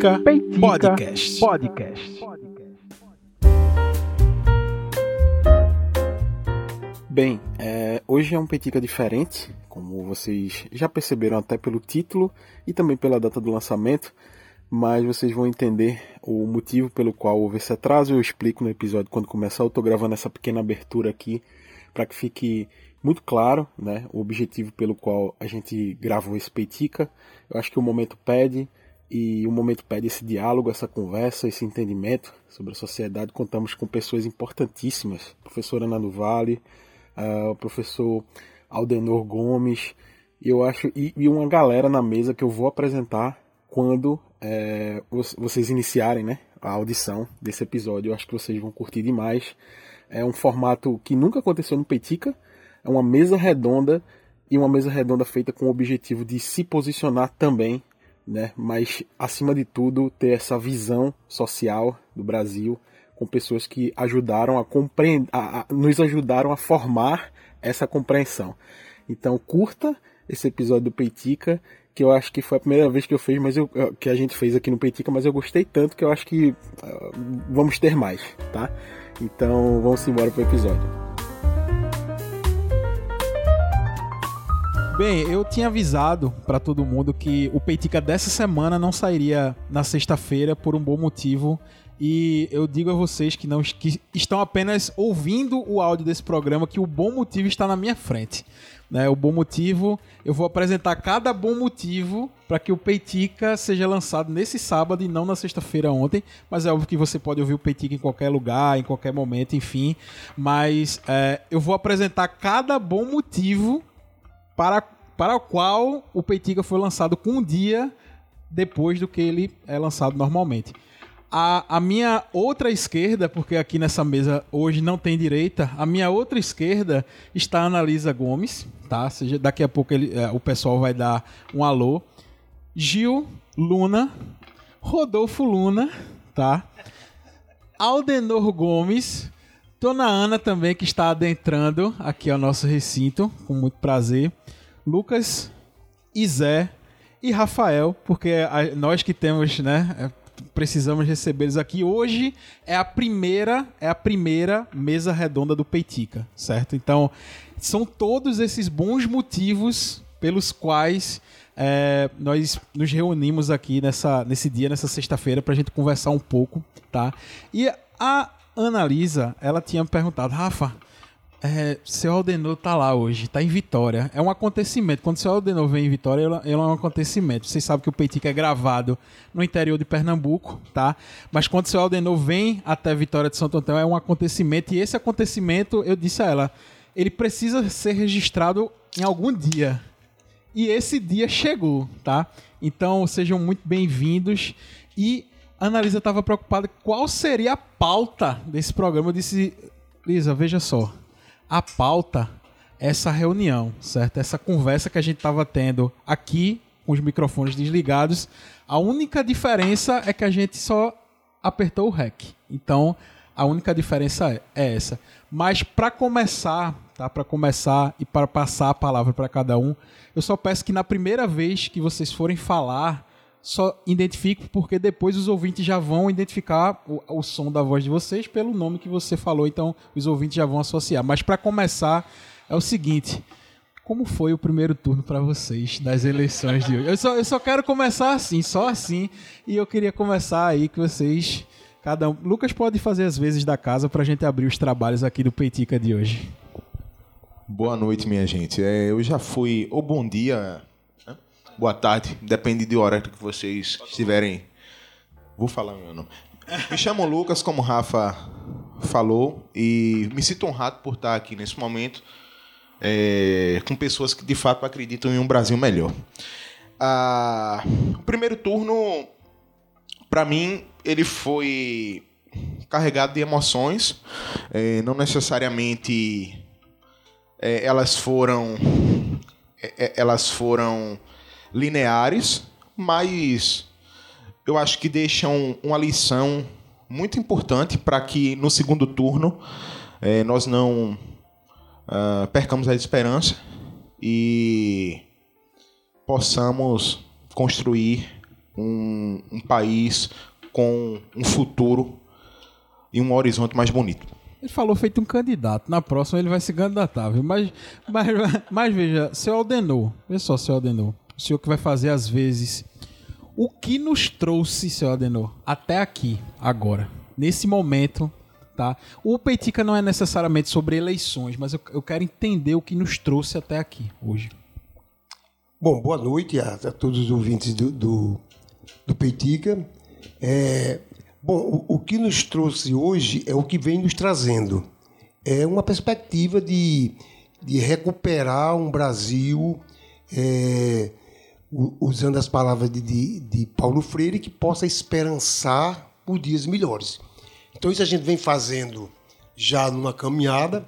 Peitica, Peitica Podcast. Podcast. Bem, é, hoje é um Peitica diferente, como vocês já perceberam até pelo título e também pela data do lançamento, mas vocês vão entender o motivo pelo qual houve esse atraso. Eu explico no episódio quando começar. Eu estou gravando essa pequena abertura aqui para que fique muito claro né, o objetivo pelo qual a gente gravou esse Peitica. Eu acho que o momento pede e o momento pede esse diálogo, essa conversa, esse entendimento sobre a sociedade. Contamos com pessoas importantíssimas, a professora Ana do Vale, o professor Aldenor Gomes, eu acho e, e, uma galera na mesa que eu vou apresentar quando é, vocês iniciarem né, a audição desse episódio. Eu acho que vocês vão curtir demais. É um formato que nunca aconteceu no Petica. É uma mesa redonda e uma mesa redonda feita com o objetivo de se posicionar também né? Mas acima de tudo ter essa visão social do Brasil com pessoas que ajudaram a compreender, nos ajudaram a formar essa compreensão. Então curta esse episódio do Peitica, que eu acho que foi a primeira vez que eu fiz, mas eu, que a gente fez aqui no Peitica, mas eu gostei tanto que eu acho que uh, vamos ter mais, tá? Então vamos embora pro episódio. Bem, eu tinha avisado para todo mundo que o Peitica dessa semana não sairia na sexta-feira por um bom motivo. E eu digo a vocês que não que estão apenas ouvindo o áudio desse programa que o bom motivo está na minha frente. Né, o bom motivo, eu vou apresentar cada bom motivo para que o Peitica seja lançado nesse sábado e não na sexta-feira ontem. Mas é óbvio que você pode ouvir o Peitica em qualquer lugar, em qualquer momento, enfim. Mas é, eu vou apresentar cada bom motivo para, para o qual o Peitiga foi lançado com um dia depois do que ele é lançado normalmente. A, a minha outra esquerda, porque aqui nessa mesa hoje não tem direita, a minha outra esquerda está a Analisa Gomes, tá? Seja, daqui a pouco ele, é, o pessoal vai dar um alô. Gil Luna, Rodolfo Luna, tá? Aldenor Gomes, Dona Ana também, que está adentrando aqui ao nosso recinto, com muito prazer. Lucas, Izé e Rafael, porque nós que temos, né, é, precisamos recebê-los aqui. Hoje é a primeira, é a primeira mesa redonda do Peitica, certo? Então, são todos esses bons motivos pelos quais é, nós nos reunimos aqui nessa, nesse dia, nessa sexta-feira, para a gente conversar um pouco, tá? E a Analisa, ela tinha perguntado, Rafa, é, seu Aldenor tá lá hoje, tá em Vitória. É um acontecimento. Quando seu Aldenor vem em Vitória, ele, é um acontecimento. Vocês sabem que o Peitica é gravado no interior de Pernambuco, tá? Mas quando seu Aldenor vem até Vitória de Santo Antônio, é um acontecimento. E esse acontecimento, eu disse a ela, ele precisa ser registrado em algum dia. E esse dia chegou, tá? Então sejam muito bem-vindos. E a Analisa estava preocupada qual seria a pauta desse programa. Eu disse, Lisa, veja só. A pauta é essa reunião, certo? Essa conversa que a gente estava tendo aqui com os microfones desligados. A única diferença é que a gente só apertou o REC. Então, a única diferença é, é essa. Mas para começar, tá? Para começar e para passar a palavra para cada um, eu só peço que na primeira vez que vocês forem falar, só identifique, porque depois os ouvintes já vão identificar o, o, som da voz de vocês pelo nome que você falou, então os ouvintes já vão associar. Mas para começar, é o seguinte: como foi o primeiro turno para vocês das eleições de hoje? Eu só, eu só quero começar assim, só assim, e eu queria começar aí que vocês. Cada um. Lucas pode fazer as vezes da casa para a gente abrir os trabalhos aqui do Peitica de hoje. Boa noite, minha gente. É, eu já fui. Ou bom dia boa tarde, depende do horário que vocês estiverem. Vou falar meu nome. Me chamo Lucas, como o Rafa falou, e me sinto honrado por estar aqui nesse momento é, com pessoas que de fato acreditam em um Brasil melhor. Ah, o primeiro turno, para mim, ele foi carregado de emoções, é, não necessariamente é, elas foram é, é, elas foram lineares, mas eu acho que deixam uma lição muito importante para que no segundo turno eh, nós não uh, percamos a esperança e possamos construir um, um país com um futuro e um horizonte mais bonito. Ele falou feito um candidato. Na próxima ele vai se candidatar, viu? Mas, mas, mas veja, seu Aldenor, veja só, seu Aldenor, o senhor que vai fazer às vezes. O que nos trouxe, seu Adenor, até aqui, agora, nesse momento, tá? O Peitica não é necessariamente sobre eleições, mas eu, eu quero entender o que nos trouxe até aqui, hoje. Bom, boa noite a, a todos os ouvintes do, do, do Peitica. É, bom, o, o, que nos trouxe hoje é o que vem nos trazendo. É uma perspectiva de, de recuperar um Brasil, é, usando as palavras de, de, de Paulo Freire, que possa esperançar por dias melhores. Então, isso a gente vem fazendo já numa caminhada.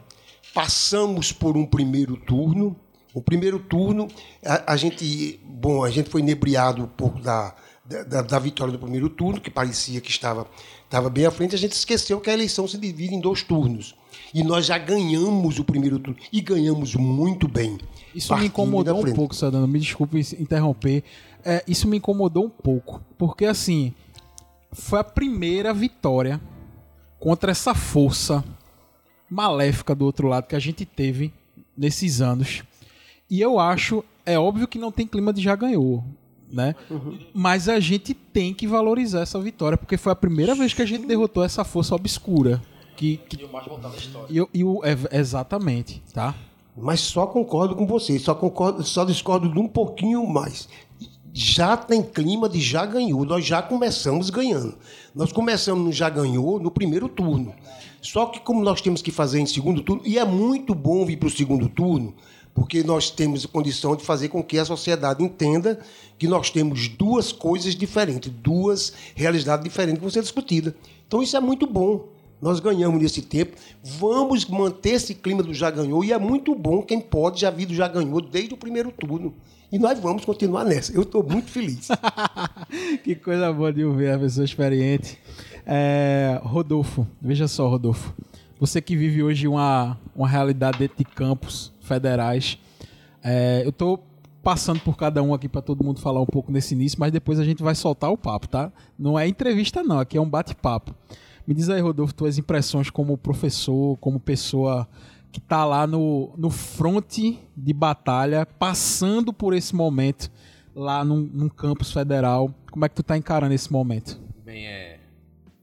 Passamos por um primeiro turno. O primeiro turno, a, a gente, bom, a gente foi inebriado um pouco da, da, da, vitória do primeiro turno, que parecia que estava, estava bem à frente. A gente esqueceu que a eleição se divide em dois turnos. E nós já ganhamos o primeiro turno. E ganhamos muito bem. Isso me incomodou um pouco, Sadano. Me desculpe interromper. É, isso me incomodou um pouco. Porque, assim, foi a primeira vitória contra essa força maléfica do outro lado que a gente teve nesses anos. E eu acho, é óbvio que não tem clima de já ganhou, né? Uhum. Mas a gente tem que valorizar essa vitória, porque foi a primeira vez que a gente derrotou essa força obscura. Que, que... E o mais voltado da história. E, e o, é, exatamente, tá? Mas só concordo com você, só concordo, só discordo de um pouquinho mais já tem clima de já ganhou. Nós já começamos ganhando. Nós começamos no já ganhou no primeiro turno. Só que como nós temos que fazer em segundo turno, e é muito bom vir para o segundo turno, porque nós temos a condição de fazer com que a sociedade entenda que nós temos duas coisas diferentes, duas realidades diferentes que vão ser discutidas. Então isso é muito bom. Nós ganhamos nesse tempo. Vamos manter esse clima do já ganhou, e é muito bom quem pode já vir do já ganhou desde o primeiro turno. E nós vamos continuar nessa. Eu estou muito feliz. que coisa boa de ouvir a pessoa experiente. É, Rodolfo, veja só, Rodolfo. Você que vive hoje uma, uma realidade dentro de campos federais. É, eu estou passando por cada um aqui para todo mundo falar um pouco nesse início, mas depois a gente vai soltar o papo, tá? Não é entrevista, não. Aqui é um bate-papo. Me diz aí, Rodolfo, tuas impressões como professor, como pessoa que está lá no, no fronte de batalha, passando por esse momento lá num, num campus federal. Como é que tu está encarando esse momento? Bem, é...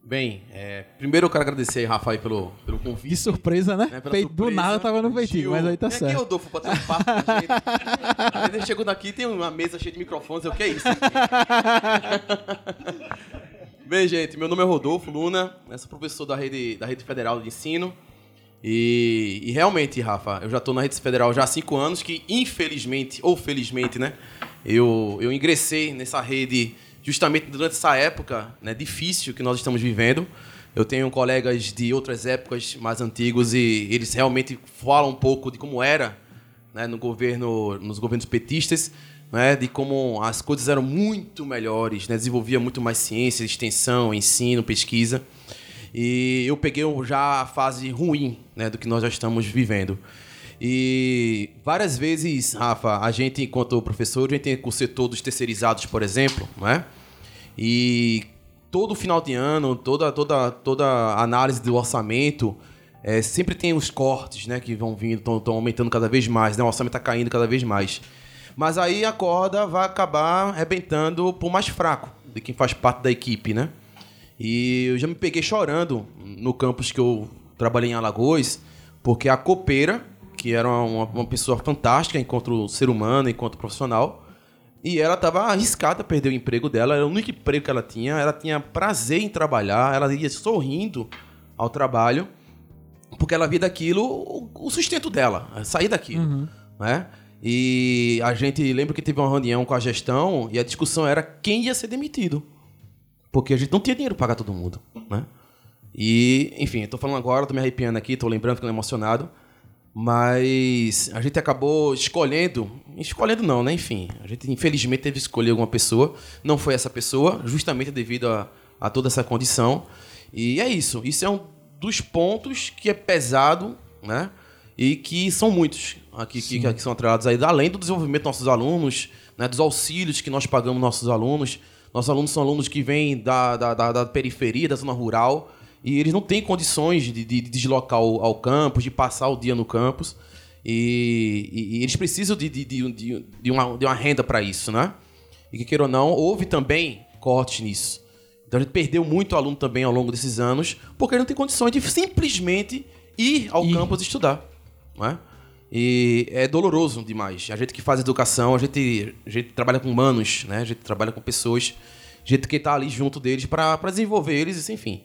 Bem, é... primeiro eu quero agradecer, Rafael, pelo, pelo convite. De surpresa, né? né? Do nada tava no peitinho, mas aí tá certo. Aqui dou pra ter um papo com a gente. aí ele chegou daqui tem uma mesa cheia de microfones. Eu, o que é isso? Bem, gente, meu nome é Rodolfo Luna, sou professor da rede, da rede Federal de Ensino. E, e, realmente, Rafa, eu já estou na rede federal já há cinco anos, que infelizmente, ou felizmente, né, eu, eu ingressei nessa rede justamente durante essa época né, difícil que nós estamos vivendo. Eu tenho colegas de outras épocas mais antigos e eles realmente falam um pouco de como era né, no governo, nos governos petistas, né, de como as coisas eram muito melhores, né, desenvolvia muito mais ciência, extensão, ensino, pesquisa. E eu peguei já a fase ruim né, do que nós já estamos vivendo. E várias vezes, Rafa, a gente, enquanto professor, a gente tem o setor dos terceirizados, por exemplo, né? E todo final de ano, toda, toda, toda análise do orçamento, é, sempre tem os cortes, né? Que vão vindo, estão aumentando cada vez mais, né? O orçamento está caindo cada vez mais. Mas aí a corda vai acabar arrebentando por mais fraco de quem faz parte da equipe, né? E eu já me peguei chorando no campus que eu trabalhei em Alagoas, porque a copeira, que era uma, uma pessoa fantástica enquanto ser humano, enquanto profissional, e ela estava arriscada a perder o emprego dela, era o único emprego que ela tinha, ela tinha prazer em trabalhar, ela ia sorrindo ao trabalho, porque ela via daquilo o sustento dela, sair daquilo, uhum. né? E a gente lembra que teve uma reunião com a gestão e a discussão era quem ia ser demitido. Porque a gente não tinha dinheiro para pagar todo mundo, né? E, enfim, tô falando agora, tô me arrepiando aqui, tô lembrando, ficando emocionado. Mas a gente acabou escolhendo. Escolhendo não, né? Enfim, a gente infelizmente teve que escolher alguma pessoa. Não foi essa pessoa, justamente devido a, a toda essa condição. E é isso. Isso é um dos pontos que é pesado, né? E que são muitos aqui que, que, são atrelados aí, além do desenvolvimento dos nossos alunos, né? dos auxílios que nós pagamos nossos alunos Nossos alunos são alunos que vêm da, da, da, da periferia, da zona rural, e eles não têm condições de, de, de deslocar ao, ao, campus, de passar o dia no campus. E, e, e eles precisam de, de, uma, de uma renda para isso, né? E que queira ou não, houve também cortes nisso. Então a gente perdeu muito aluno também ao longo desses anos, porque ele não tem condições de simplesmente ir ao e... campus estudar. Não é? E é doloroso demais. A gente que faz educação, a gente, a gente trabalha com humanos, né? a gente trabalha com pessoas, a gente que está ali junto deles para desenvolver eles, enfim.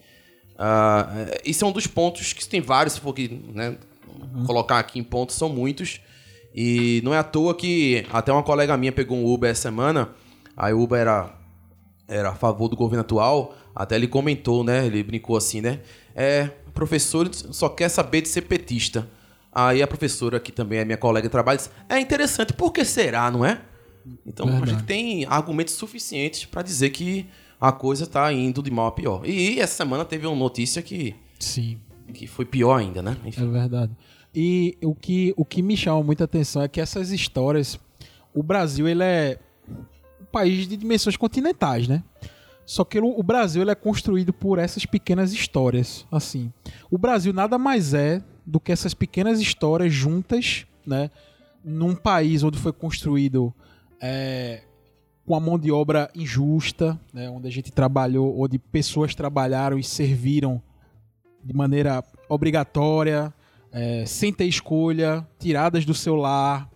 Uh, isso é um dos pontos que tem vários, se for que, né, uhum. colocar aqui em pontos, são muitos. E não é à toa que até uma colega minha pegou um Uber essa semana, aí o Uber era, era a favor do governo atual, até ele comentou, né? Ele brincou assim, né? É, professor só quer saber de ser petista. Aí a professora, que também é minha colega de trabalho, disse, é interessante, por que será, não é? Então Verdade. a gente tem argumentos suficientes para dizer que a coisa está indo de mal a pior. E essa semana teve uma notícia que. Sim. Que foi pior ainda, né? Enfim. É verdade. E o que, o que me chama muita atenção é que essas histórias. O Brasil, ele é um país de dimensões continentais, né? Só que o Brasil ele é construído por essas pequenas histórias, assim. O Brasil nada mais é do que essas pequenas histórias juntas, né? Num país onde foi construído é, com a mão de obra injusta, né, onde a gente trabalhou, onde pessoas trabalharam e serviram de maneira obrigatória, é, sem ter escolha, tiradas do seu lar,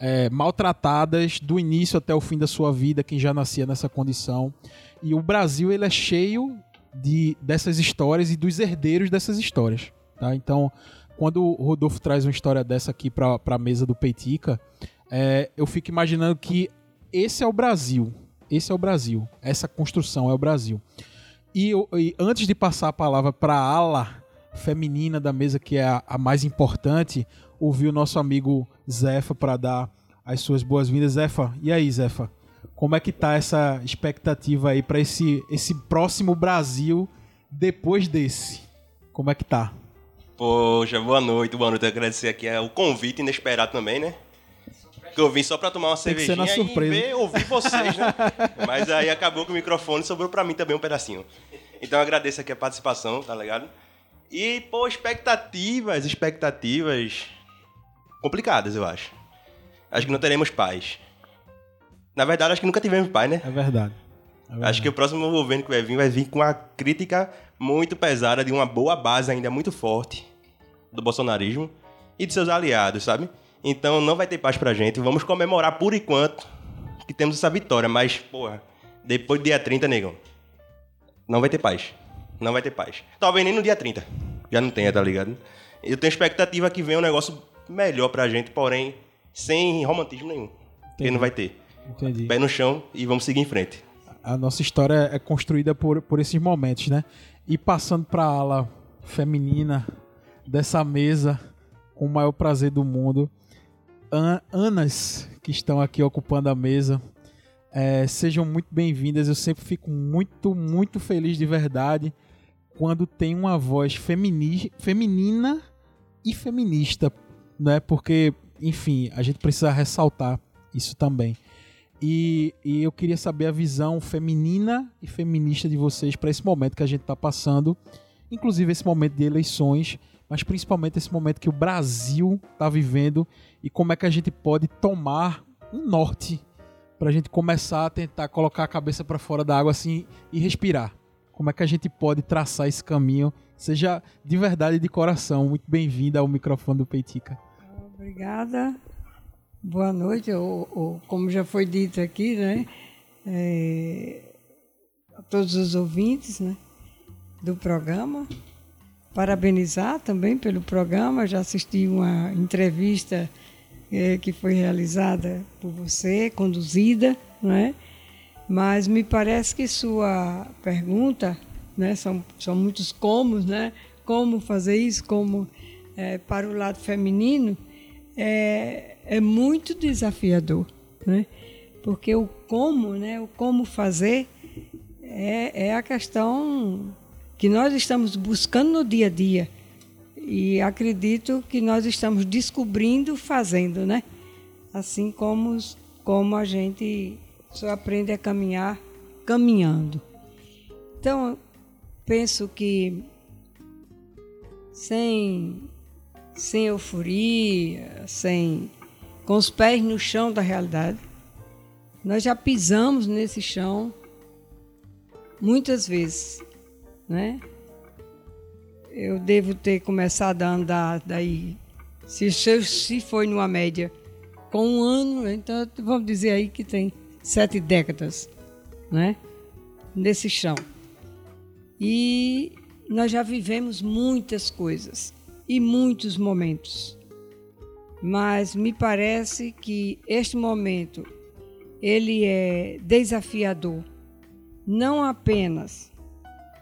é, maltratadas do início até o fim da sua vida, quem já nascia nessa condição. E o Brasil ele é cheio de, dessas histórias e dos herdeiros dessas histórias. Tá? Então, quando o Rodolfo traz uma história dessa aqui para a mesa do Peitica, é, eu fico imaginando que esse é o Brasil. Esse é o Brasil. Essa construção é o Brasil. E, e antes de passar a palavra para a ala feminina da mesa, que é a, a mais importante, ouvir o nosso amigo Zefa para dar as suas boas-vindas. Zefa, e aí, Zefa? Como é que tá essa expectativa aí para esse, esse próximo Brasil depois desse? Como é que tá? Poxa, boa noite, boa noite. Eu agradecer aqui o convite inesperado também, né? que eu vim só para tomar uma Tem cervejinha e ver, ouvir vocês, né? Mas aí acabou que o microfone sobrou para mim também um pedacinho. Então eu agradeço aqui a participação, tá ligado? E, pô, expectativas, expectativas complicadas, eu acho. Acho que não teremos paz. Na verdade, acho que nunca tivemos paz, né? É verdade. É verdade. Acho que o próximo governo que vai vir vai vir com uma crítica muito pesada de uma boa base ainda muito forte do bolsonarismo e de seus aliados, sabe? Então não vai ter paz pra gente. Vamos comemorar por enquanto que temos essa vitória. Mas, porra, depois do dia 30, negão, não vai ter paz. Não vai ter paz. Talvez nem no dia 30. Já não tenha, tá ligado? Eu tenho expectativa que venha um negócio melhor pra gente, porém, sem romantismo nenhum. Entendi. Que não vai ter. Entendi. Pé no chão e vamos seguir em frente. A nossa história é construída por, por esses momentos, né? E passando pra ala feminina dessa mesa, com o maior prazer do mundo, Anas que estão aqui ocupando a mesa. É, sejam muito bem-vindas. Eu sempre fico muito, muito feliz de verdade quando tem uma voz femini feminina e feminista, né? Porque, enfim, a gente precisa ressaltar isso também. E, e eu queria saber a visão feminina e feminista de vocês para esse momento que a gente está passando, inclusive esse momento de eleições mas principalmente esse momento que o Brasil está vivendo e como é que a gente pode tomar um norte para a gente começar a tentar colocar a cabeça para fora da água assim e respirar. Como é que a gente pode traçar esse caminho? Seja de verdade e de coração. Muito bem-vinda ao microfone do Peitica. Obrigada. Boa noite. Ou, ou, como já foi dito aqui, né? É, a todos os ouvintes né, do programa parabenizar também pelo programa. Já assisti uma entrevista é, que foi realizada por você, conduzida, não é? Mas me parece que sua pergunta, né, são, são muitos comos, né? Como fazer isso, como é, para o lado feminino, é, é muito desafiador, né? Porque o como, né, o como fazer é, é a questão que nós estamos buscando no dia a dia. E acredito que nós estamos descobrindo fazendo, né? Assim como, como a gente só aprende a caminhar caminhando. Então, penso que sem, sem euforia, sem com os pés no chão da realidade, nós já pisamos nesse chão muitas vezes, né? Eu devo ter começado a andar daí, se, se foi numa média, com um ano, então vamos dizer aí que tem sete décadas, né? Nesse chão. E nós já vivemos muitas coisas e muitos momentos. Mas me parece que este momento ele é desafiador, não apenas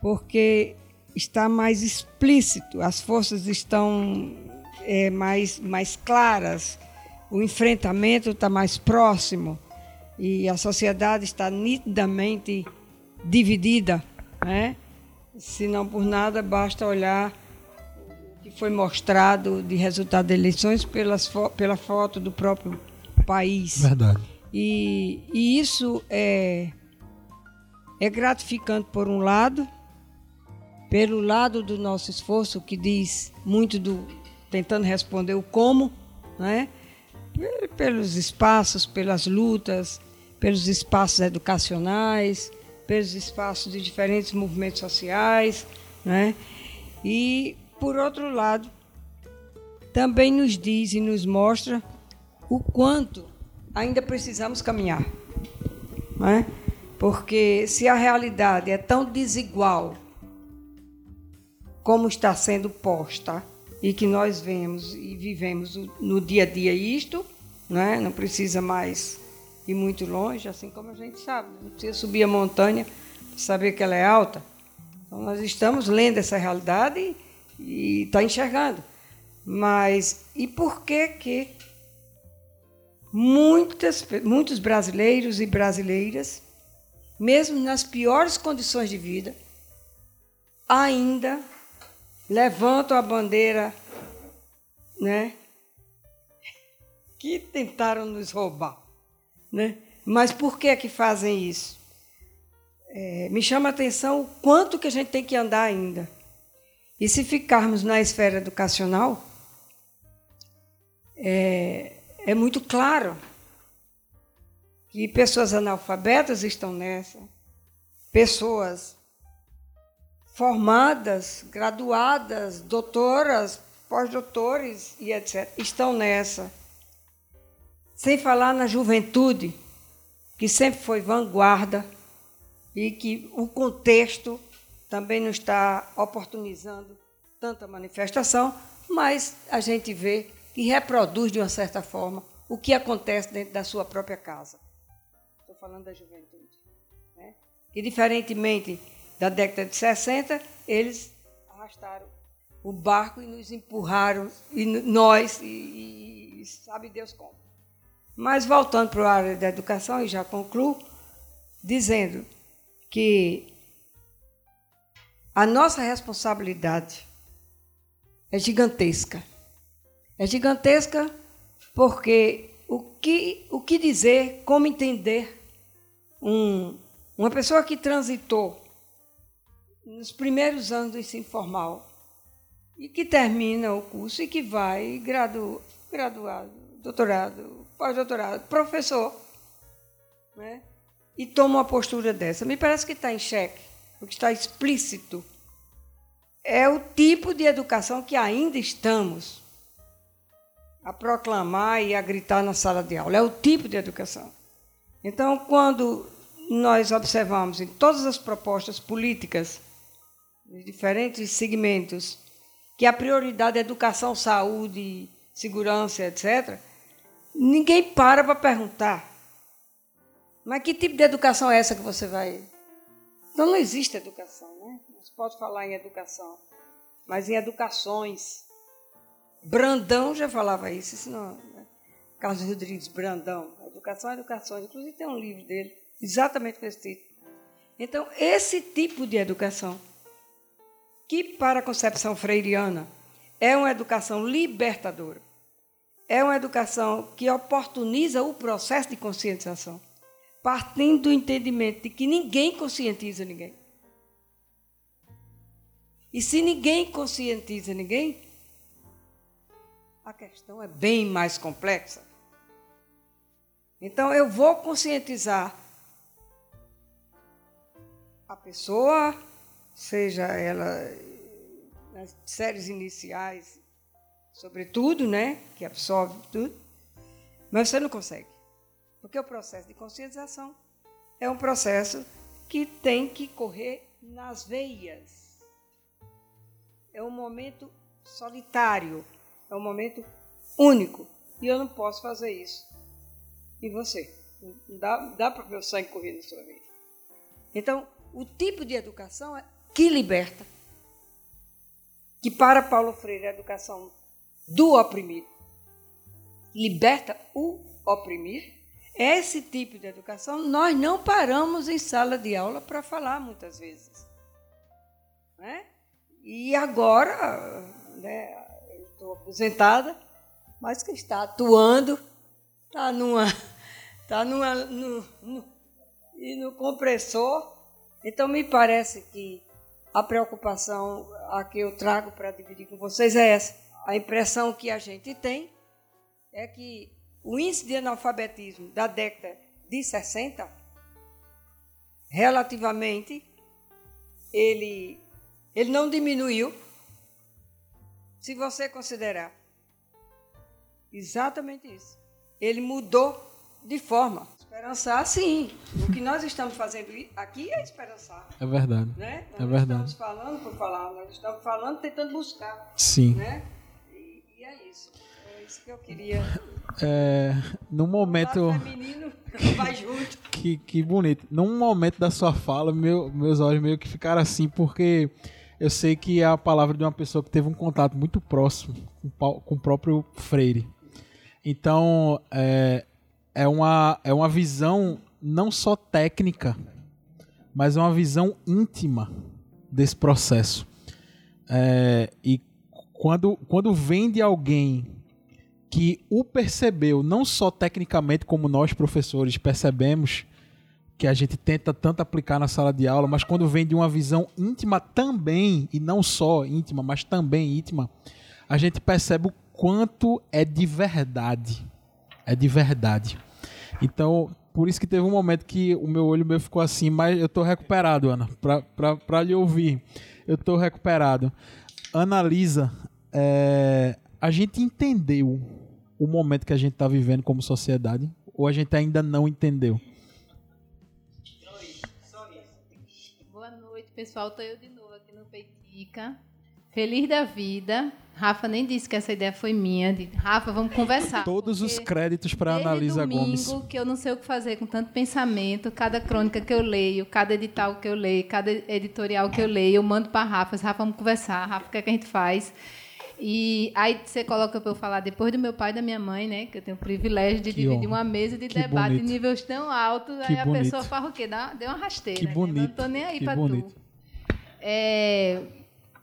porque está mais explícito, as forças estão é, mais, mais claras, o enfrentamento está mais próximo e a sociedade está nitidamente dividida, né? Se não por nada, basta olhar foi mostrado de resultado das eleições pelas, pela foto do próprio país. Verdade. E, e isso é, é gratificante por um lado, pelo lado do nosso esforço, que diz muito do tentando responder o como, né? pelos espaços, pelas lutas, pelos espaços educacionais, pelos espaços de diferentes movimentos sociais, né? E por outro lado, também nos diz e nos mostra o quanto ainda precisamos caminhar, né? Porque se a realidade é tão desigual como está sendo posta e que nós vemos e vivemos no dia a dia isto, né? Não precisa mais ir muito longe, assim como a gente sabe. Não precisa subir a montanha para saber que ela é alta. Então, nós estamos lendo essa realidade e está enxergando. Mas e por que que muitas, muitos brasileiros e brasileiras, mesmo nas piores condições de vida, ainda levantam a bandeira, né? Que tentaram nos roubar. Né? Mas por que que fazem isso? É, me chama a atenção o quanto que a gente tem que andar ainda. E se ficarmos na esfera educacional, é, é muito claro que pessoas analfabetas estão nessa, pessoas formadas, graduadas, doutoras, pós-doutores e etc., estão nessa. Sem falar na juventude, que sempre foi vanguarda e que o contexto também não está oportunizando tanta manifestação, mas a gente vê que reproduz de uma certa forma o que acontece dentro da sua própria casa. Estou falando da juventude. Né? Que, diferentemente da década de 60, eles arrastaram o barco e nos empurraram, e nós, e, e sabe Deus como. Mas voltando para a área da educação, e já concluo, dizendo que a nossa responsabilidade é gigantesca. É gigantesca porque o que, o que dizer, como entender um, uma pessoa que transitou nos primeiros anos do ensino formal e que termina o curso e que vai gradu, graduado, doutorado, pós-doutorado, professor, né? e toma uma postura dessa. Me parece que está em xeque, o que está explícito é o tipo de educação que ainda estamos a proclamar e a gritar na sala de aula. É o tipo de educação. Então, quando nós observamos em todas as propostas políticas, nos diferentes segmentos, que a prioridade é educação, saúde, segurança, etc., Ninguém para para perguntar. Mas que tipo de educação é essa que você vai. Então não existe educação, né? Não se pode falar em educação, mas em educações. Brandão já falava isso, né? Carlos Rodrigues Brandão. Educação educação. Inclusive tem um livro dele, exatamente com esse título. Então, esse tipo de educação, que para a concepção freiriana é uma educação libertadora, é uma educação que oportuniza o processo de conscientização partindo do entendimento de que ninguém conscientiza ninguém. E se ninguém conscientiza ninguém, a questão é bem mais complexa. Então eu vou conscientizar a pessoa, seja ela nas séries iniciais, sobretudo, né, que absorve tudo, mas você não consegue. Porque o processo de conscientização é um processo que tem que correr nas veias. É um momento solitário, é um momento único. E eu não posso fazer isso em você. Não dá, dá para o sangue correr na sua veia. Então, o tipo de educação é que liberta. Que para Paulo Freire é a educação do oprimido. Liberta o oprimir esse tipo de educação nós não paramos em sala de aula para falar muitas vezes. Né? E agora, né, estou aposentada, mas que está atuando, está numa. Está numa. No, no, e no compressor. Então me parece que a preocupação a que eu trago para dividir com vocês é essa. A impressão que a gente tem é que o índice de analfabetismo da década de 60, relativamente, ele, ele não diminuiu, se você considerar exatamente isso. Ele mudou de forma. Esperançar, sim. O que nós estamos fazendo aqui é esperançar. É verdade. Né? Nós é verdade. Estamos falando por falar, nós estamos falando tentando buscar. Sim. Né? E, e é isso. É isso que eu queria é, no momento. Feminino, vai junto. que, que bonito. Num momento da sua fala, meu, meus olhos meio que ficaram assim, porque eu sei que é a palavra de uma pessoa que teve um contato muito próximo com, com o próprio Freire. Então, é, é, uma, é uma visão não só técnica, mas é uma visão íntima desse processo. É, e quando, quando vem de alguém que o percebeu, não só tecnicamente, como nós professores percebemos, que a gente tenta tanto aplicar na sala de aula, mas quando vem de uma visão íntima também, e não só íntima, mas também íntima, a gente percebe o quanto é de verdade. É de verdade. Então, por isso que teve um momento que o meu olho meu ficou assim, mas eu estou recuperado, Ana, para lhe ouvir. Eu estou recuperado. Analisa, é, a gente entendeu o momento que a gente está vivendo como sociedade? Ou a gente ainda não entendeu? Boa noite, pessoal. Estou eu de novo aqui no Peitica. Feliz da vida. Rafa nem disse que essa ideia foi minha. De, Rafa, vamos conversar. Todos os créditos para a Analisa Gomes. que eu não sei o que fazer com tanto pensamento. Cada crônica que eu leio, cada edital que eu leio, cada editorial que eu leio, eu mando para Rafa. Rafa, vamos conversar. Rafa, o que, é que a gente faz? E aí você coloca para eu falar depois do meu pai e da minha mãe, né? Que eu tenho o privilégio de que dividir honra. uma mesa de que debate bonito. em níveis tão altos. Que aí bonito. a pessoa fala o quê? Dá, deu uma rasteira. Que bonito. Né? Não tô nem aí para tu. É,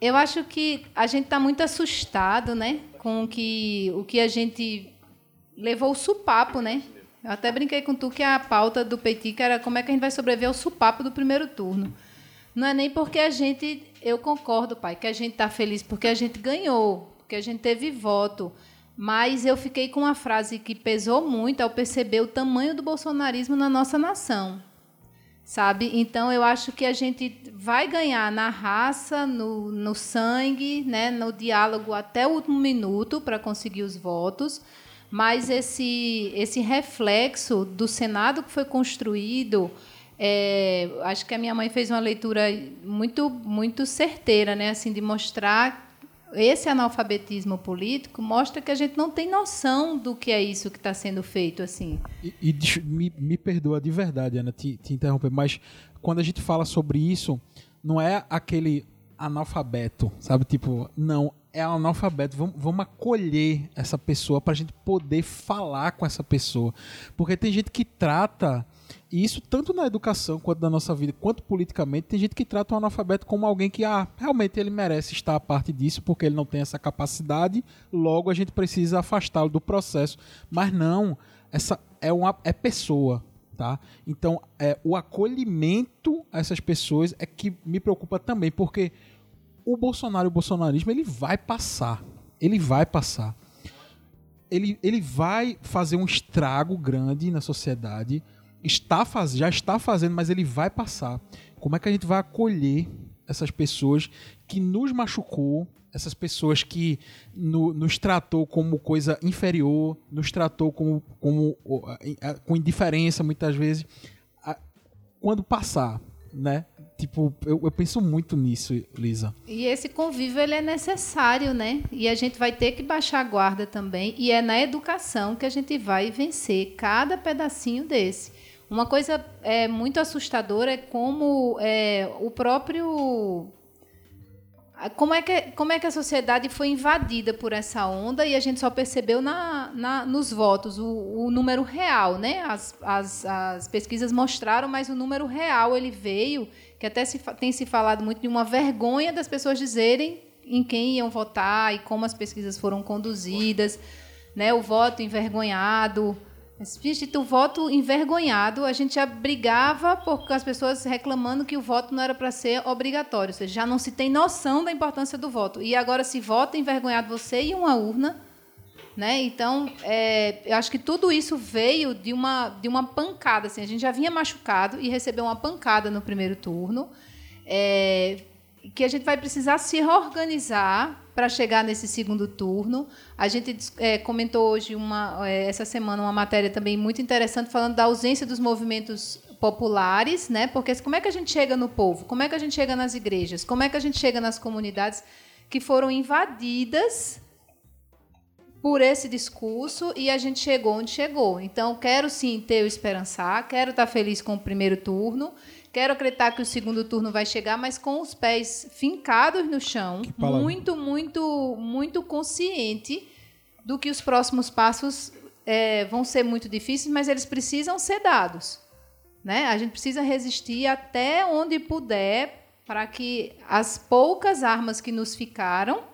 eu acho que a gente está muito assustado, né? Com que, o que a gente levou o supapo, né? Eu até brinquei com tu que a pauta do Peitica era como é que a gente vai sobreviver ao supapo do primeiro turno. Não é nem porque a gente, eu concordo, pai, que a gente está feliz porque a gente ganhou, porque a gente teve voto. Mas eu fiquei com uma frase que pesou muito ao perceber o tamanho do bolsonarismo na nossa nação. Sabe? Então eu acho que a gente vai ganhar na raça, no, no sangue, né, no diálogo até o último minuto para conseguir os votos. Mas esse, esse reflexo do Senado que foi construído, é, acho que a minha mãe fez uma leitura muito, muito certeira, né? Assim, de mostrar esse analfabetismo político mostra que a gente não tem noção do que é isso que está sendo feito assim. E, e me, me, perdoa de verdade, Ana, te, te interromper, mas quando a gente fala sobre isso, não é aquele analfabeto, sabe? Tipo, não, é analfabeto. Vamos, vamos acolher essa pessoa para a gente poder falar com essa pessoa. Porque tem gente que trata e isso tanto na educação quanto na nossa vida, quanto politicamente, tem gente que trata o analfabeto como alguém que ah, realmente ele merece estar a parte disso porque ele não tem essa capacidade, logo a gente precisa afastá-lo do processo. Mas não, essa é uma é pessoa, tá? Então, é, o acolhimento a essas pessoas é que me preocupa também, porque o Bolsonaro e o bolsonarismo, ele vai passar. Ele vai passar. Ele, ele vai fazer um estrago grande na sociedade. Está faz, já está fazendo, mas ele vai passar. Como é que a gente vai acolher essas pessoas que nos machucou, essas pessoas que no- nos tratou como coisa inferior, nos tratou como, como com indiferença muitas vezes, quando passar, né? Tipo, eu, eu penso muito nisso, Lisa. E esse convívio ele é necessário, né? E a gente vai ter que baixar a guarda também. E é na educação que a gente vai vencer cada pedacinho desse. Uma coisa é, muito assustadora é como é, o próprio como é, que, como é que a sociedade foi invadida por essa onda e a gente só percebeu na, na- nos votos o, o número real, né? As, as, as pesquisas mostraram, mas o número real ele veio, que até se, tem se falado muito de uma vergonha das pessoas dizerem em quem iam votar e como as pesquisas foram conduzidas, né? O voto envergonhado. Gente, o voto envergonhado, a gente já brigava por as pessoas reclamando que o voto não era para ser obrigatório, ou seja, já não se tem noção da importância do voto. E agora se vota envergonhado você e uma urna, né? Então, é, eu acho que tudo isso veio de uma, de uma pancada. Assim, a gente já vinha machucado e recebeu uma pancada no primeiro turno, é, que a gente vai precisar se reorganizar para chegar nesse segundo turno. A gente é, comentou hoje, uma, é, essa semana, uma matéria também muito interessante falando da ausência dos movimentos populares, né? Porque como é que a gente chega no povo? Como é que a gente chega nas igrejas? Como é que a gente chega nas comunidades que foram invadidas por esse discurso e a gente chegou onde chegou. Então, quero sim ter o esperançar, quero estar feliz com o primeiro turno, quero acreditar que o segundo turno vai chegar, mas com os pés fincados no chão, muito, muito, muito consciente do que os próximos passos eh, vão ser muito difíceis, mas eles precisam ser dados. Né? A gente precisa resistir até onde puder para que as poucas armas que nos ficaram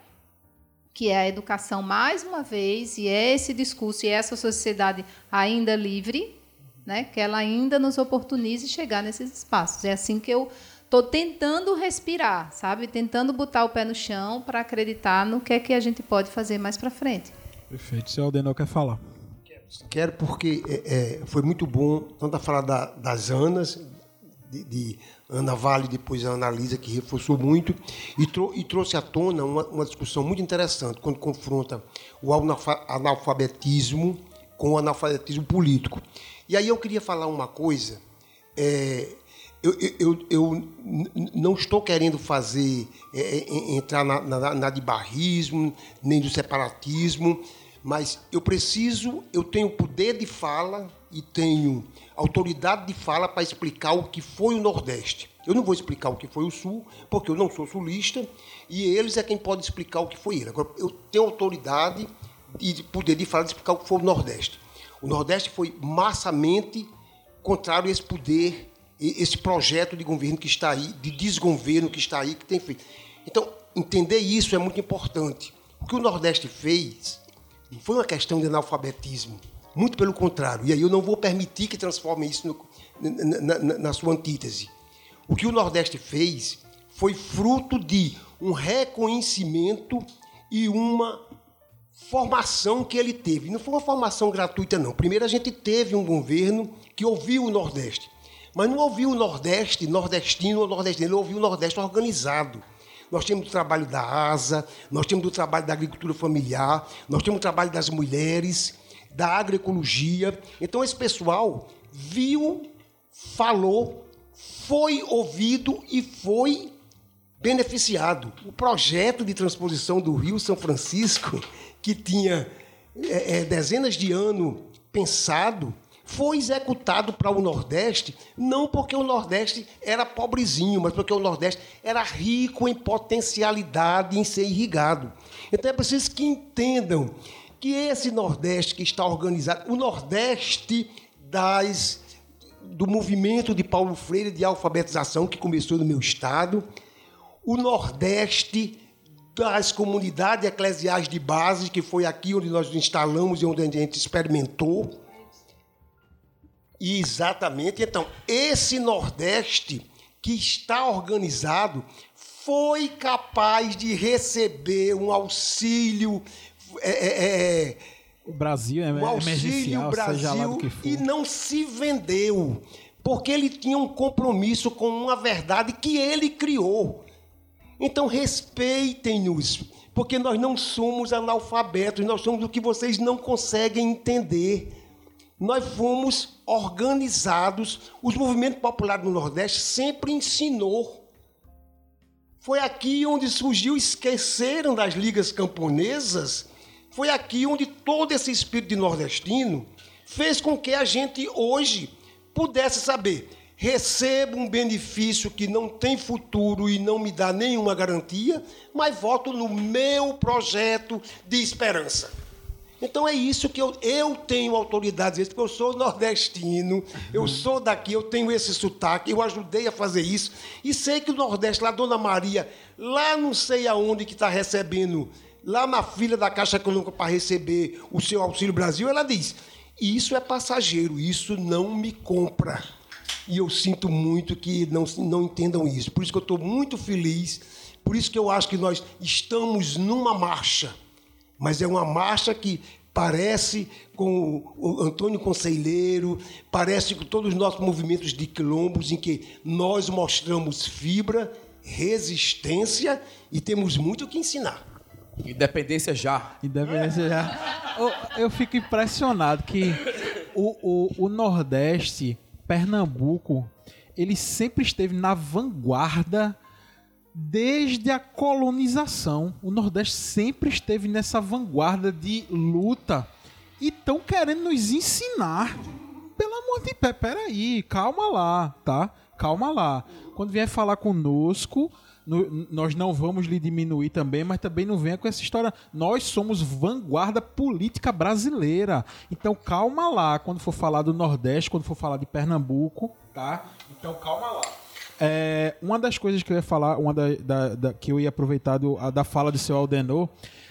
que é a educação mais uma vez, e é esse discurso e essa sociedade ainda livre, né, que ela ainda nos oportunize chegar nesses espaços. É assim que eu estou tentando respirar, sabe? Tentando botar o pé no chão para acreditar no que é que a gente pode fazer mais para frente. Perfeito. Se Aldenor quer falar. Quero porque é, é, foi muito bom, tanto a falar da- das Anas, de, de Ana Vale, depois a Ana Lisa, que reforçou muito, e, trou- e trouxe à tona uma, uma discussão muito interessante, quando confronta o analfa- analfabetismo com o analfabetismo político. E aí eu queria falar uma coisa, é, eu, eu- eu, não estou querendo fazer, é, é, entrar na, na, na de barrismo, nem do separatismo, mas eu preciso, eu tenho poder de fala e tenho autoridade de fala para explicar o que foi o Nordeste. Eu não vou explicar o que foi o Sul, porque eu não sou sulista, e eles é quem pode explicar o que foi ele. Agora, eu tenho autoridade e de poder de fala de explicar o que foi o Nordeste. O Nordeste foi massamente contrário a esse poder, esse projeto de governo que está aí, de desgoverno que está aí, que tem feito. Então, entender isso é muito importante. O que o Nordeste fez não foi uma questão de analfabetismo, muito pelo contrário. E aí eu não vou permitir que transforme isso no- na- na- na sua antítese. O que o Nordeste fez foi fruto de um reconhecimento e uma formação que ele teve. Não foi uma formação gratuita, não. Primeiro, a gente teve um governo que ouviu o Nordeste. Mas não ouviu o Nordeste nordestino ou nordestino, ele ouviu o Nordeste organizado. Nós temos o trabalho da ASA, nós temos o trabalho da agricultura familiar, nós temos o trabalho das mulheres, da agroecologia. Então, esse pessoal viu, falou, foi ouvido e foi beneficiado. O projeto de transposição do Rio São Francisco, que tinha é, é, dezenas de anos pensado, foi executado para o Nordeste, não porque o Nordeste era pobrezinho, mas porque o Nordeste era rico em potencialidade em ser irrigado. Então é preciso que entendam que esse Nordeste que está organizado, o Nordeste das do movimento de Paulo Freire de alfabetização que começou no meu estado, o Nordeste das comunidades eclesiais de base, que foi aqui onde nós instalamos e onde a gente experimentou, Exatamente. Então, esse Nordeste que está organizado foi capaz de receber um auxílio. É, é, é, O Brasil é o auxílio Brasil e não se vendeu, porque ele tinha um compromisso com uma verdade que ele criou. Então respeitem-nos, porque nós não somos analfabetos, nós somos o que vocês não conseguem entender. Nós fomos organizados, os movimentos populares do Nordeste sempre ensinou. Foi aqui onde surgiu, esqueceram das ligas camponesas, foi aqui onde todo esse espírito de nordestino fez com que a gente hoje pudesse saber: recebo um benefício que não tem futuro e não me dá nenhuma garantia, mas voto no meu projeto de esperança. Então é isso que eu, eu tenho autoridade, porque eu sou nordestino, eu sou daqui, eu tenho esse sotaque, eu ajudei a fazer isso. E sei que o Nordeste, lá Dona Maria, lá não sei aonde que está recebendo, lá na fila da Caixa Econômica para receber o seu Auxílio Brasil, ela diz: Isso é passageiro, isso não me compra. E eu sinto muito que não, não entendam isso. Por isso que eu estou muito feliz, por isso que eu acho que nós estamos numa marcha mas é uma marcha que parece com o Antônio Conselheiro, parece com todos os nossos movimentos de quilombos, em que nós mostramos fibra, resistência e temos muito o que ensinar. Independência já. Independência já. Eu, eu fico impressionado que o, o, o Nordeste, Pernambuco, ele sempre esteve na vanguarda desde a colonização. O Nordeste sempre esteve nessa vanguarda de luta e estão querendo nos ensinar. Pelo amor de pé, peraí, calma lá, tá? Calma lá. Quando vier falar conosco, no- nós não vamos lhe diminuir também, mas também não venha com essa história. Nós somos vanguarda política brasileira. Então calma lá quando for falar do Nordeste, quando for falar de Pernambuco, tá? Então calma lá. É, uma das coisas que eu ia falar, uma da, da- da- que eu ia aproveitar do- a- da fala do seu Aldenor,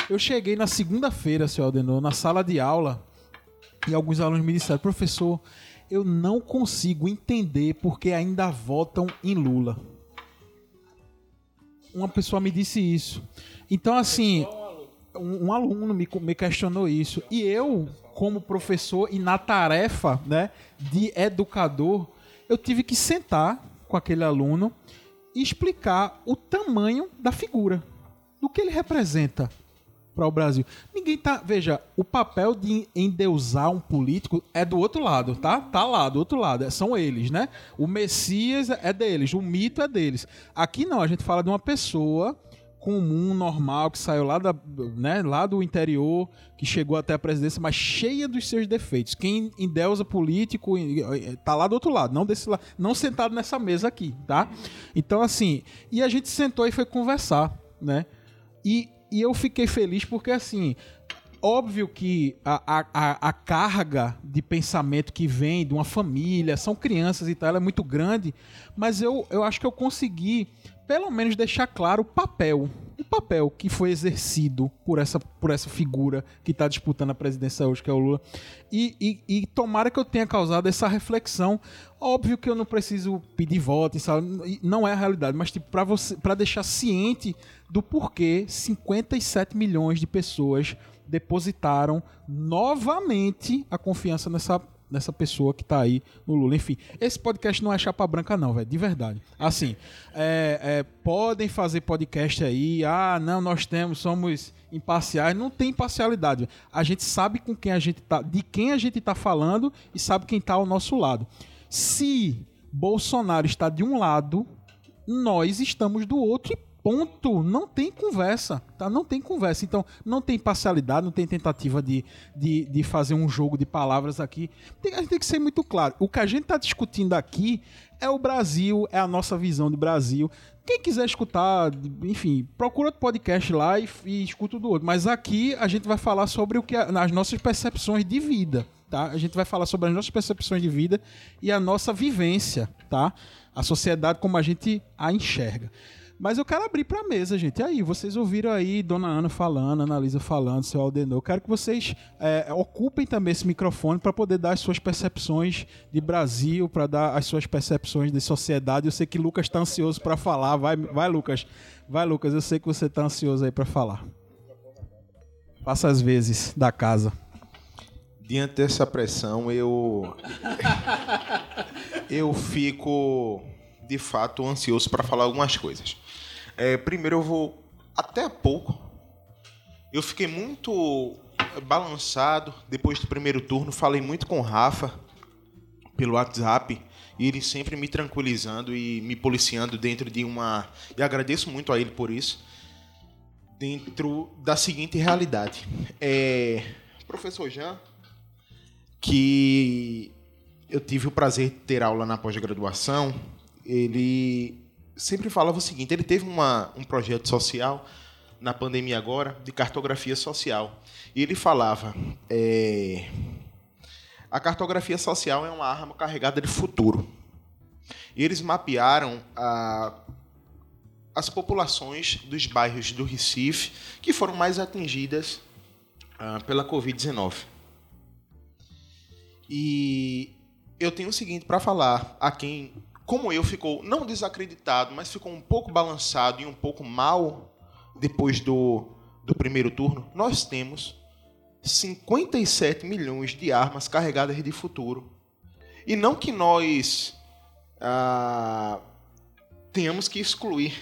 eu cheguei na segunda-feira, seu Aldenor, na sala de aula, e alguns alunos me disseram, professor, eu não consigo entender porque ainda votam em Lula. Uma pessoa me disse isso. Então, assim, um, um aluno me, me questionou isso. E eu, como professor e na tarefa né, de educador, eu tive que sentar com aquele aluno e explicar o tamanho da figura, do que ele representa para o Brasil. Ninguém tá. Veja, o papel de endeusar um político é do outro lado, tá? Tá lá, do outro lado. É- São eles, né? O Messias é deles, o mito é deles. Aqui não, a gente fala de uma pessoa comum, normal, que saiu lá, da, né, lá do interior, que chegou até a presidência, mas cheia dos seus defeitos. Quem endeusa político tá lá do outro lado, não desse lado, não sentado nessa mesa aqui, tá? Então, assim, e a gente sentou e foi conversar, né? E, e eu fiquei feliz porque, assim, óbvio que a, a, a, carga de pensamento que vem de uma família, são crianças e tal, é muito grande, mas eu, eu acho que eu consegui, pelo menos, deixar claro o papel. O papel que foi exercido por essa, por essa figura que está disputando a presidência hoje, que é o Lula. E, e, e tomara que eu tenha causado essa reflexão. Óbvio que eu não preciso pedir voto, sabe? Não é a realidade, mas tipo, para você, para deixar ciente do porquê 57 milhões de pessoas depositaram novamente a confiança nessa, nessa pessoa que tá aí no Lula. Enfim, esse podcast não é chapa branca, não, velho, de verdade. Assim, é, é, podem fazer podcast aí, ah, não, nós temos, somos imparciais. Não tem imparcialidade. velho. A gente sabe com quem a gente tá, de quem a gente tá falando e sabe quem tá ao nosso lado. Se Bolsonaro está de um lado, nós estamos do outro e ponto. Não tem conversa, tá? Não tem conversa. Então, não tem parcialidade, não tem tentativa de, de, de fazer um jogo de palavras aqui. Tem, a gente tem que ser muito claro. O que a gente está discutindo aqui é o Brasil, é a nossa visão de Brasil. Quem quiser escutar, enfim, procura outro podcast lá e, e escuta o do outro. Mas aqui a gente vai falar sobre o que as nossas percepções de vida, tá? A gente vai falar sobre as nossas percepções de vida e a nossa vivência, tá? A sociedade como a gente a enxerga. Mas eu quero abrir pra mesa, gente. E aí, vocês ouviram aí Dona Ana falando, Ana Lisa falando, seu Aldenor. Eu quero que vocês é, ocupem também esse microfone para poder dar as suas percepções de Brasil, para dar as suas percepções de sociedade. Eu sei que Lucas está ansioso para falar. Vai, vai, Lucas. Vai, Lucas. Eu sei que você tá ansioso aí para falar. Faça as vezes da casa. Diante dessa pressão, eu. eu fico, de fato, ansioso para falar algumas coisas. É, primeiro, eu vou. Até há pouco, eu fiquei muito balançado depois do primeiro turno. Falei muito com o Rafa pelo WhatsApp e ele sempre me tranquilizando e me policiando dentro de uma. E agradeço muito a ele por isso. Dentro da seguinte realidade. É, professor Jean, que eu tive o prazer de ter aula na pós-graduação, ele sempre falava o seguinte: ele teve uma, um projeto social na pandemia agora de cartografia social. E ele falava: é, a cartografia social é uma arma carregada de futuro. E eles mapearam a, as populações dos bairros do Recife que foram mais atingidas ah, pela Covid-19. E eu tenho o seguinte para falar a quem, como eu, ficou não desacreditado, mas ficou um pouco balançado e um pouco mal depois do, do primeiro turno. Nós temos 57 milhões de armas carregadas de futuro. E não que nós ah, tenhamos que excluir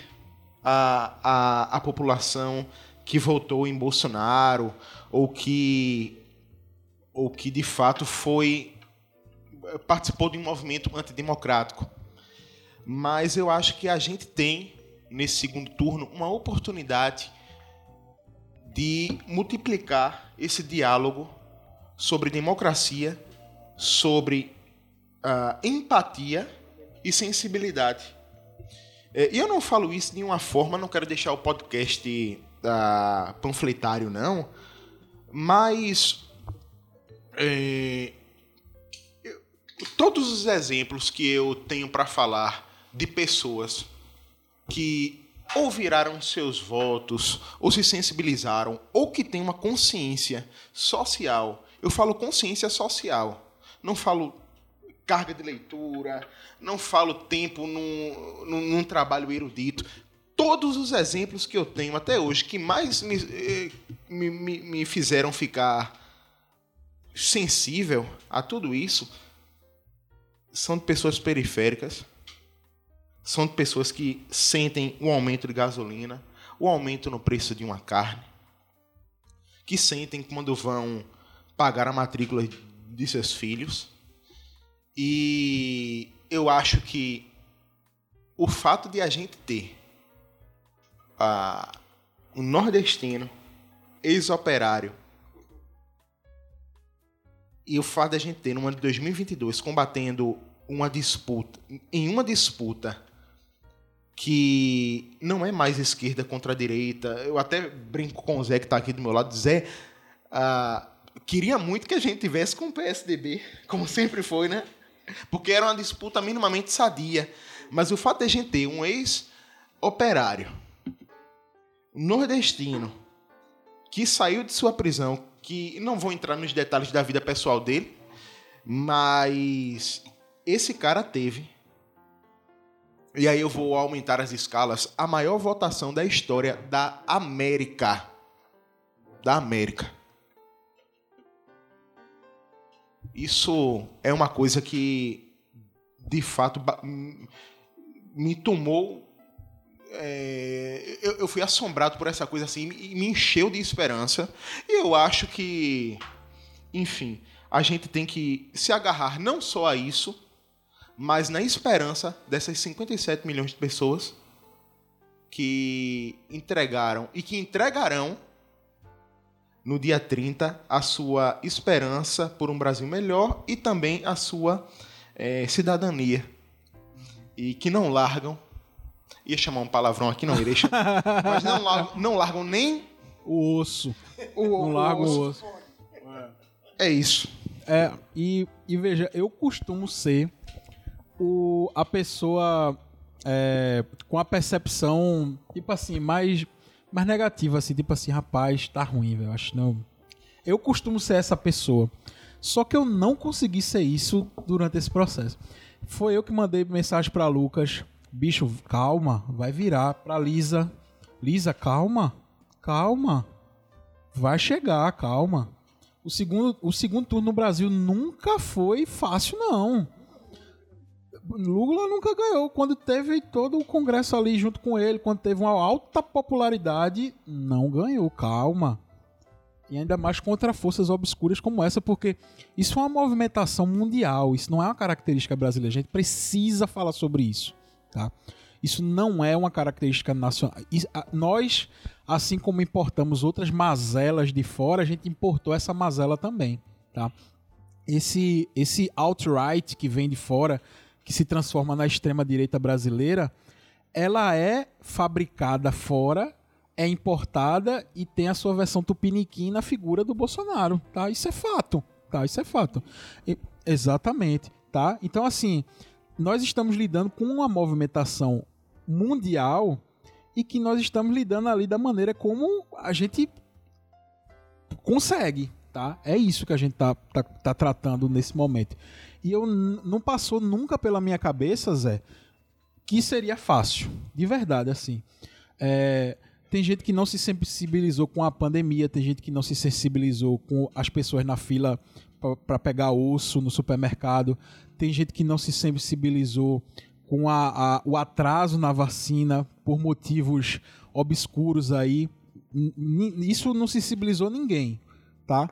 a, a, a população que votou em Bolsonaro ou que ou que de fato foi participou de um movimento antidemocrático. Mas eu acho que a gente tem nesse segundo turno uma oportunidade de multiplicar esse diálogo sobre democracia, sobre uh, empatia e sensibilidade. É, e eu não falo isso de uma forma, não quero deixar o podcast uh, panfletário, não, mas é, todos os exemplos que eu tenho para falar de pessoas que ou viraram seus votos, ou se sensibilizaram, ou que têm uma consciência social. Eu falo consciência social, não falo carga de leitura, não falo tempo num, num, num trabalho erudito. Todos os exemplos que eu tenho até hoje que mais me, eh, me, me, me fizeram ficar sensível a tudo isso são de pessoas periféricas, são de pessoas que sentem o aumento de gasolina, o aumento no preço de uma carne, que sentem quando vão pagar a matrícula de seus filhos. E eu acho que o fato de a gente ter uh, um nordestino, ex-operário, e o fato de a gente ter, no ano de 2022, combatendo uma disputa, em uma disputa que não é mais esquerda contra direita. Eu até brinco com o Zé, que está aqui do meu lado. Zé, uh, queria muito que a gente tivesse com o PSDB, como sempre foi, né? Porque era uma disputa minimamente sadia. Mas o fato de a gente ter um ex-operário nordestino que saiu de sua prisão que não vou entrar nos detalhes da vida pessoal dele, mas esse cara teve. E aí eu vou aumentar as escalas. A maior votação da história da América. Da América. Isso é uma coisa que, de fato, me tomou é, eu, eu, fui assombrado por essa coisa assim e me encheu de esperança. E eu acho que, enfim, a gente tem que se agarrar não só a isso, mas na esperança dessas 57 milhões de pessoas que entregaram e que entregarão no dia 30 a sua esperança por um Brasil melhor e também a sua é, cidadania. E que não largam Ia chamar um palavrão aqui, não irei chamar. mas não largam, não largam nem o osso. O, não largam o osso. É isso. É, e, e veja, eu costumo ser o, a pessoa é, com a percepção, tipo assim, mais, mais negativa, assim, tipo assim, rapaz, tá ruim, velho. Acho não. Eu costumo ser essa pessoa. Só que eu não consegui ser isso durante esse processo. Foi eu que mandei mensagem pra Lucas. Bicho, calma, vai virar. Pra Lisa. Lisa, calma, calma. Vai chegar, calma. O segundo, o segundo turno no Brasil nunca foi fácil, não. Lula nunca ganhou. Quando teve todo o Congresso ali junto com ele, quando teve uma alta popularidade, não ganhou. Calma. E ainda mais contra forças obscuras como essa, porque isso é uma movimentação mundial, isso não é uma característica brasileira. A gente precisa falar sobre isso, tá? Isso não é uma característica nacional. Nós, assim como importamos outras mazelas de fora, a gente importou essa mazela também, tá? Esse esse alt-right que vem de fora, que se transforma na extrema direita brasileira, ela é fabricada fora, é importada e tem a sua versão tupiniquim na figura do Bolsonaro, tá? Isso é fato, tá? Isso é fato. E- exatamente, tá? Então, assim, nós estamos lidando com uma movimentação mundial e que nós estamos lidando ali da maneira como a gente consegue, tá? É isso que a gente tá, tá, tá tratando nesse momento. E eu não passou nunca pela minha cabeça, Zé, que seria fácil. De verdade, assim. É, tem gente que não se sensibilizou com a pandemia, tem gente que não se sensibilizou com as pessoas na fila para pegar osso no supermercado, tem gente que não se sensibilizou com a, a- o atraso na vacina por motivos obscuros aí. Isso não sensibilizou ninguém, tá?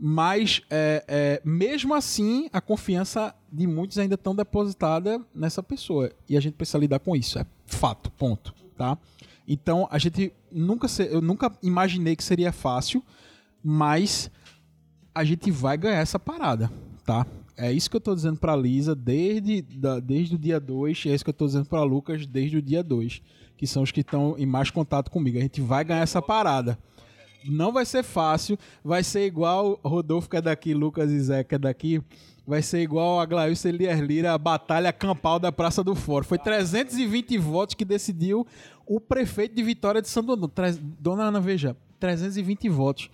Mas, é, é, mesmo assim, a confiança de muitos ainda estão depositada nessa pessoa. E a gente precisa lidar com isso. É fato, ponto. Tá? Então, a gente nunca... se- eu nunca imaginei que seria fácil, mas a gente vai ganhar essa parada, tá? É isso que eu tô dizendo pra Lisa desde, da- desde o dia 2, e é isso que eu tô dizendo pra Lucas desde o dia 2, que são os que estão em mais contato comigo. A gente vai ganhar essa parada. Não vai ser fácil, vai ser igual Rodolfo que é daqui, Lucas e que é daqui, vai ser igual a Glailson Elias Lira, a batalha campal da Praça do Fórum. Foi 320 votos que decidiu o prefeito de Vitória de Santo Antônio. Dona Ana, veja, 320 votos.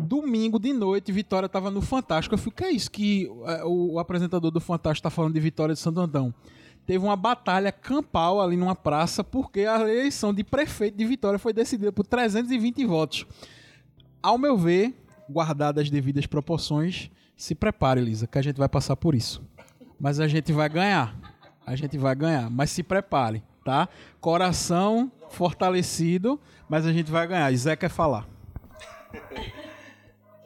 Domingo de noite, Vitória tava no Fantástico. Eu que é isso que é, o, apresentador do Fantástico tá falando de Vitória de Santo Antão? Teve uma batalha campal ali numa praça, porque a eleição de prefeito de Vitória foi decidida por 320 votos. Ao meu ver, guardadas as devidas proporções, se prepare, Elisa, que a gente vai passar por isso. Mas a gente vai ganhar. A gente vai ganhar. Mas se prepare, tá? Coração fortalecido, mas a gente vai ganhar. E Zé quer falar.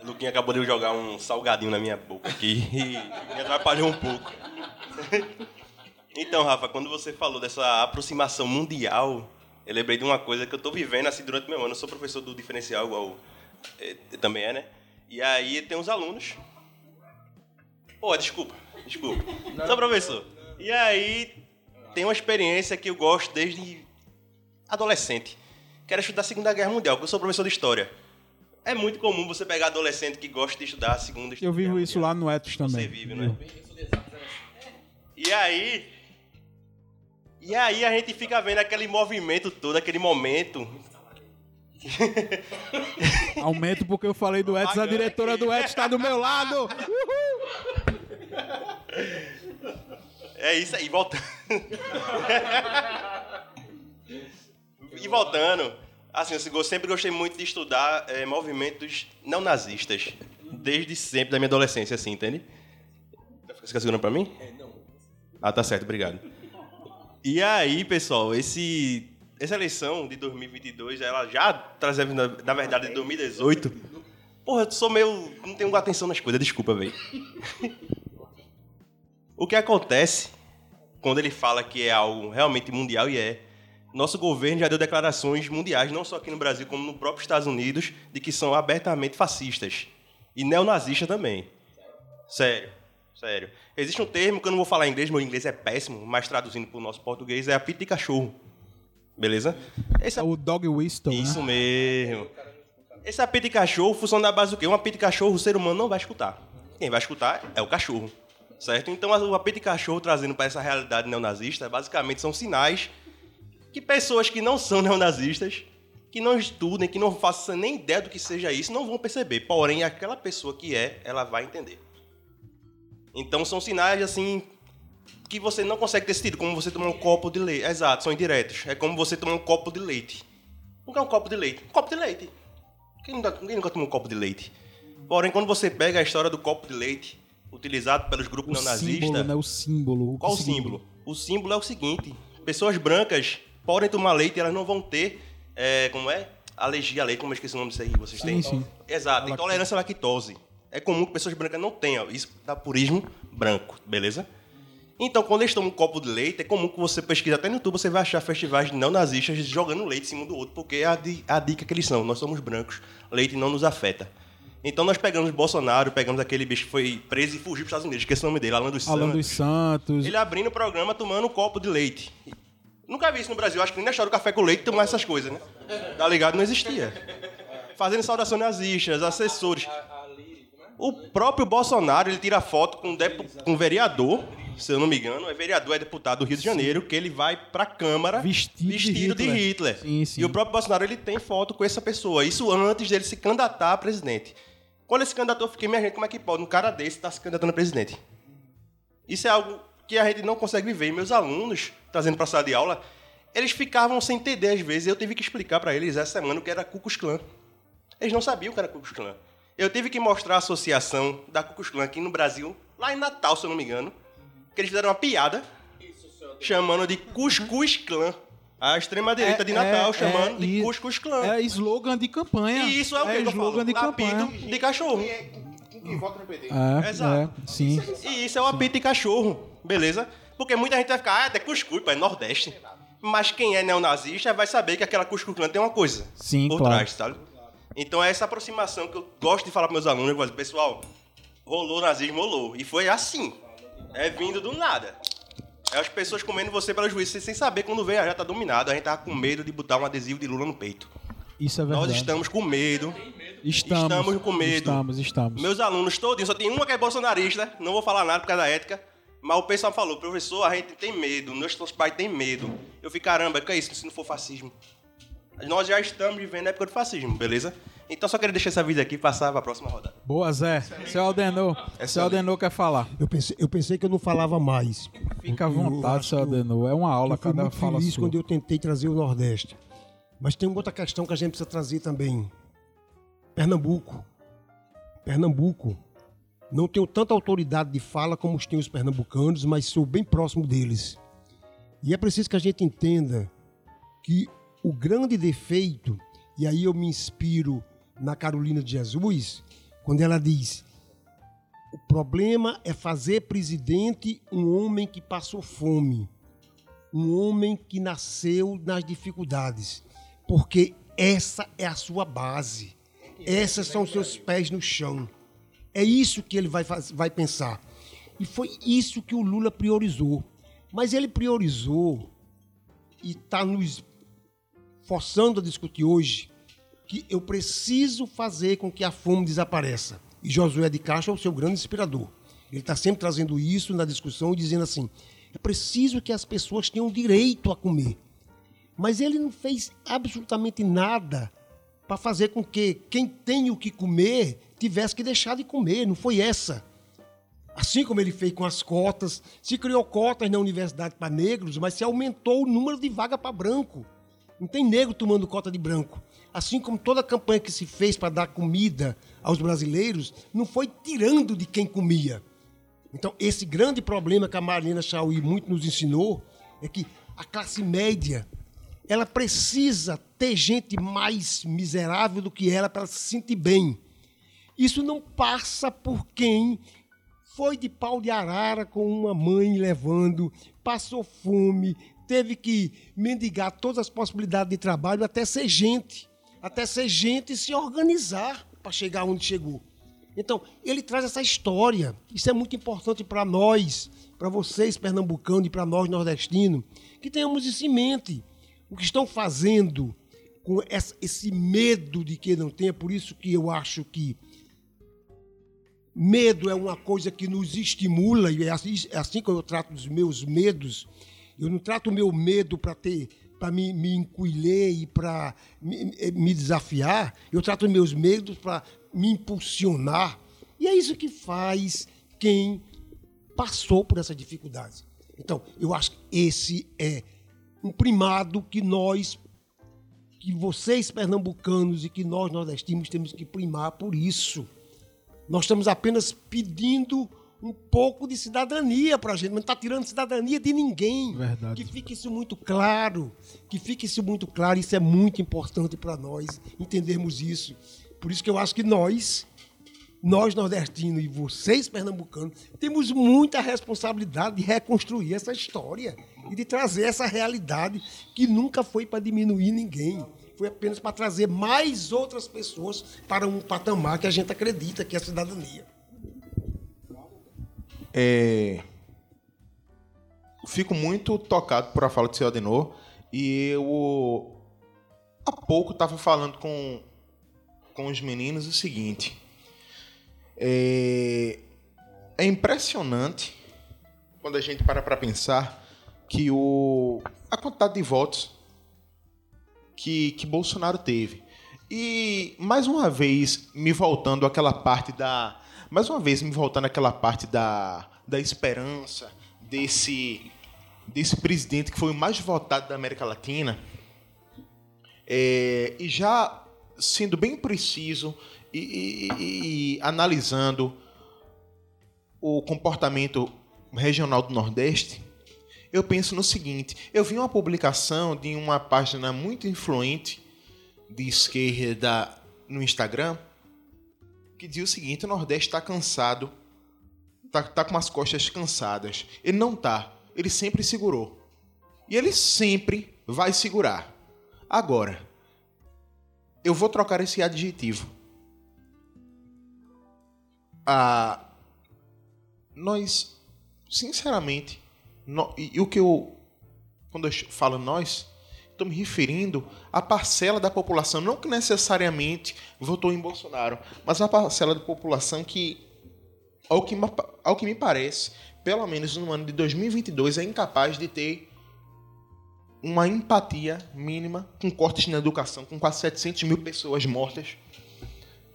Luquinha acabou de jogar um salgadinho na minha boca aqui e me atrapalhou um pouco. Então, Rafa, quando você falou dessa aproximação mundial, eu lembrei de uma coisa que eu tô vivendo assim durante meu ano. Eu sou professor do diferencial, igual eh, também é, né? E aí tem uns alunos. Pô, desculpa, desculpa. Sou professor. E aí tem uma experiência que eu gosto desde adolescente. Quero estudar a Segunda Guerra Mundial, porque eu sou professor de História. É muito comum você pegar adolescente que gosta de estudar a Segunda Eu vivo isso lá no Etos também. você vive, né? E aí. E aí a gente fica vendo aquele movimento todo, aquele momento. Aumento porque eu falei do Etos, a diretora do Etos está do meu lado. É isso aí, voltando. e voltando, assim, eu sempre gostei muito de estudar eh, movimentos não nazistas. Desde sempre, da minha adolescência, assim, entende? Você fica segurando pra mim? não. Ah, tá certo, obrigado. E aí, pessoal, esse, essa eleição de 2022, ela já trazia, na, na verdade, de 2018. Porra, eu sou meio. não tenho atenção nas coisas, desculpa, velho. O que acontece quando ele fala que é algo realmente mundial e é, nosso governo já deu declarações mundiais, não só aqui no Brasil, como no próprio Estados Unidos, de que são abertamente fascistas e neonazistas também. Sério, sério. Existe um termo que eu não vou falar em inglês, meu inglês é péssimo, mas traduzindo para o nosso português é apito de cachorro. Beleza? Esse É o Dog Whistle, isso né? mesmo. Esse apito de cachorro funciona na base do quê? Um apito de cachorro o ser humano não vai escutar. Quem vai escutar é o cachorro. Certo? Então, o apito de cachorro trazendo para essa realidade neonazista, basicamente são sinais que pessoas que não são neonazistas, que não estudem, que não façam nem ideia do que seja isso, não vão perceber. Porém, aquela pessoa que é, ela vai entender. Então, são sinais, assim, que você não consegue ter sentido, como você tomar um copo de leite. Exato, são indiretos. É como você tomar um copo de leite. O que é um copo de leite? Um copo de leite. Quem nunca, quem nunca tomou um copo de leite? Porém, quando você pega a história do copo de leite, utilizado pelos grupos neonazistas... né? O símbolo. Qual o símbolo? O símbolo é o seguinte: pessoas brancas podem tomar leite e elas não vão ter, é, como é? Alergia a leite, como eu esqueci o nome disso aí, vocês Sim, têm? sim. Exato, intolerância à lactose. É comum que pessoas brancas não tenham, isso dá purismo branco, beleza? Então, quando eles tomam um copo de leite, é comum que você pesquise até no YouTube, você vai achar festivais de neonazistas jogando leite em cima do outro, porque é a, a dica que eles são. Nós somos brancos, leite não nos afeta. Então nós pegamos Bolsonaro, pegamos aquele bicho que foi preso e fugiu para os Estados Unidos, esqueci o nome dele, Alan dos Alan Santos. dos Santos. Ele abrindo o programa tomando um copo de leite. Nunca vi isso no Brasil. Acho que nem na história do café com leite tomar essas coisas, né? Tá ligado? Não existia. Fazendo saudações nazistas, assessores. O próprio Bolsonaro, ele tira foto com um, com um vereador, se eu não me engano, é vereador, é deputado do Rio de Janeiro, que ele vai pra Câmara Vestido de de Hitler. Hitler. Sim, sim. E o próprio Bolsonaro, ele tem foto com essa pessoa. Isso antes dele se candidatar a presidente. Quando ele se candidatou, eu fiquei, minha gente, como é que pode um cara desse estar se candidatando a presidente? Isso é algo que a gente não consegue viver. E meus alunos, trazendo para a sala de aula, eles ficavam sem entender às vezes. Eu tive que explicar para eles essa semana o que era Ku Klux Klan. Eles não sabiam o que era Ku Klux Klan. Eu tive que mostrar a associação da Ku Klux Klan aqui no Brasil, lá em Natal, se eu não me engano, que eles fizeram uma piada chamando de Cuscuz Clan. A extrema-direita de Natal chamando de e- Cuscuz Clan. É slogan de campanha. E isso é o que é eu slogan falo? de campanha. de cachorro. Quem vota no PT? É, Exato. é, sim. E isso é o apito de cachorro, beleza? Porque muita gente vai ficar, ah, é cuscuz, pô, é Nordeste. Mas quem é neonazista vai saber que aquela cuscuz clã tem uma coisa Sim, por claro. trás, sabe? Então é essa aproximação que eu gosto de falar para meus alunos. Eu falo, pessoal, rolou nazismo, rolou. E foi assim. É vindo do nada. É as pessoas comendo você pelas juízes sem saber quando vem, ah, já tá dominado. A gente tava com medo de botar um adesivo de Lula no peito. Isso é verdade. Nós estamos com medo. Estamos, estamos com medo. Estamos, estamos. Meus alunos todos, só tem uma que é bolsonarista, não vou falar nada por causa da ética, mas o pessoal falou, professor, a gente tem medo, nossos pais têm medo. Eu fico, caramba, que é isso se não for fascismo? Nós já estamos vivendo a época do fascismo, beleza? Então só queria deixar essa vida aqui e passar para a próxima rodada. Boa, Zé. Seu Aldenor. Seu Aldenor quer falar. Eu pensei, eu pensei que eu não falava mais. Fica à vontade, seu Aldenor. É uma aula, eu cada muito fala feliz sua. quando eu tentei trazer o Nordeste. Mas tem uma outra questão que a gente precisa trazer também. Pernambuco. Pernambuco. Não tenho tanta autoridade de fala como os têm os pernambucanos, mas sou bem próximo deles. E é preciso que a gente entenda que o grande defeito, e aí eu me inspiro na Carolina de Jesus, quando ela diz: o problema é fazer presidente um homem que passou fome, um homem que nasceu nas dificuldades, porque essa é a sua base, esses são os seus pés no chão. É isso que ele vai, vai pensar. E foi isso que o Lula priorizou. Mas ele priorizou e está nos forçando a discutir hoje que eu preciso fazer com que a fome desapareça. E Josué de Castro é o seu grande inspirador. Ele está sempre trazendo isso na discussão e dizendo assim: é preciso que as pessoas tenham direito a comer. Mas ele não fez absolutamente nada para fazer com que quem tem o que comer tivesse que deixar de comer. Não foi essa. Assim como ele fez com as cotas, se criou cotas na universidade para negros, mas se aumentou o número de vaga para branco. Não tem negro tomando cota de branco. Assim como toda a campanha que se fez para dar comida aos brasileiros, não foi tirando de quem comia. Então, esse grande problema que a Marlena Chauí muito nos ensinou é que a classe média ela precisa ter gente mais miserável do que ela para se sentir bem. Isso não passa por quem foi de pau de arara com uma mãe levando, passou fome, teve que mendigar todas as possibilidades de trabalho até ser gente, até ser gente e se organizar para chegar onde chegou. Então, ele traz essa história. Isso é muito importante para nós, para vocês pernambucanos e para nós nordestinos, que tenhamos isso em mente. O que estão fazendo com esse medo de que não tenha, por isso que eu acho que Medo é uma coisa que nos estimula, e é assim, é assim que eu trato dos meus medos. Eu não trato o meu medo para ter para me, me encolher e para me, me, desafiar, eu trato meus medos para me impulsionar. E é isso que faz quem passou por essa dificuldade. Então, eu acho que esse é um primado que nós, que vocês pernambucanos e que nós nordestinos temos que primar por isso. Nós estamos apenas pedindo um pouco de cidadania para a gente, não está tirando cidadania de ninguém. Verdade. Que fique isso muito claro, que fique isso muito claro, isso é muito importante para nós entendermos isso. Por isso que eu acho que nós, nós nordestinos e vocês pernambucanos, temos muita responsabilidade de reconstruir essa história e de trazer essa realidade que nunca foi para diminuir ninguém. Foi apenas para trazer mais outras pessoas para um patamar que a gente acredita que é a cidadania. É... Fico muito tocado por a fala do seu Adenor e eu há pouco estava falando com, com os meninos o seguinte. É, é impressionante quando a gente para para pensar que o, a quantidade de votos que, que Bolsonaro teve. E, mais uma vez, me voltando àquela parte da. Mais uma vez, me voltando àquela parte da, da esperança desse, desse presidente que foi o mais votado da América Latina. É, e já sendo bem preciso e, e, e, analisando o comportamento regional do Nordeste, eu penso no seguinte: eu vi uma publicação de uma página muito influente de esquerda no Instagram que diz o seguinte: o Nordeste está cansado, está tá com as costas cansadas. Ele não tá, ele sempre segurou. E ele sempre vai segurar. Agora, eu vou trocar esse adjetivo. Ah, nós, sinceramente, no, e, e, o que eu, quando eu falo nós, estou me referindo à parcela da população, não que necessariamente votou em Bolsonaro, mas a parcela da população que, ao que, ao que me parece, pelo menos no ano de 2022, é incapaz de ter uma empatia mínima com cortes na educação, com quase 700 mil pessoas mortas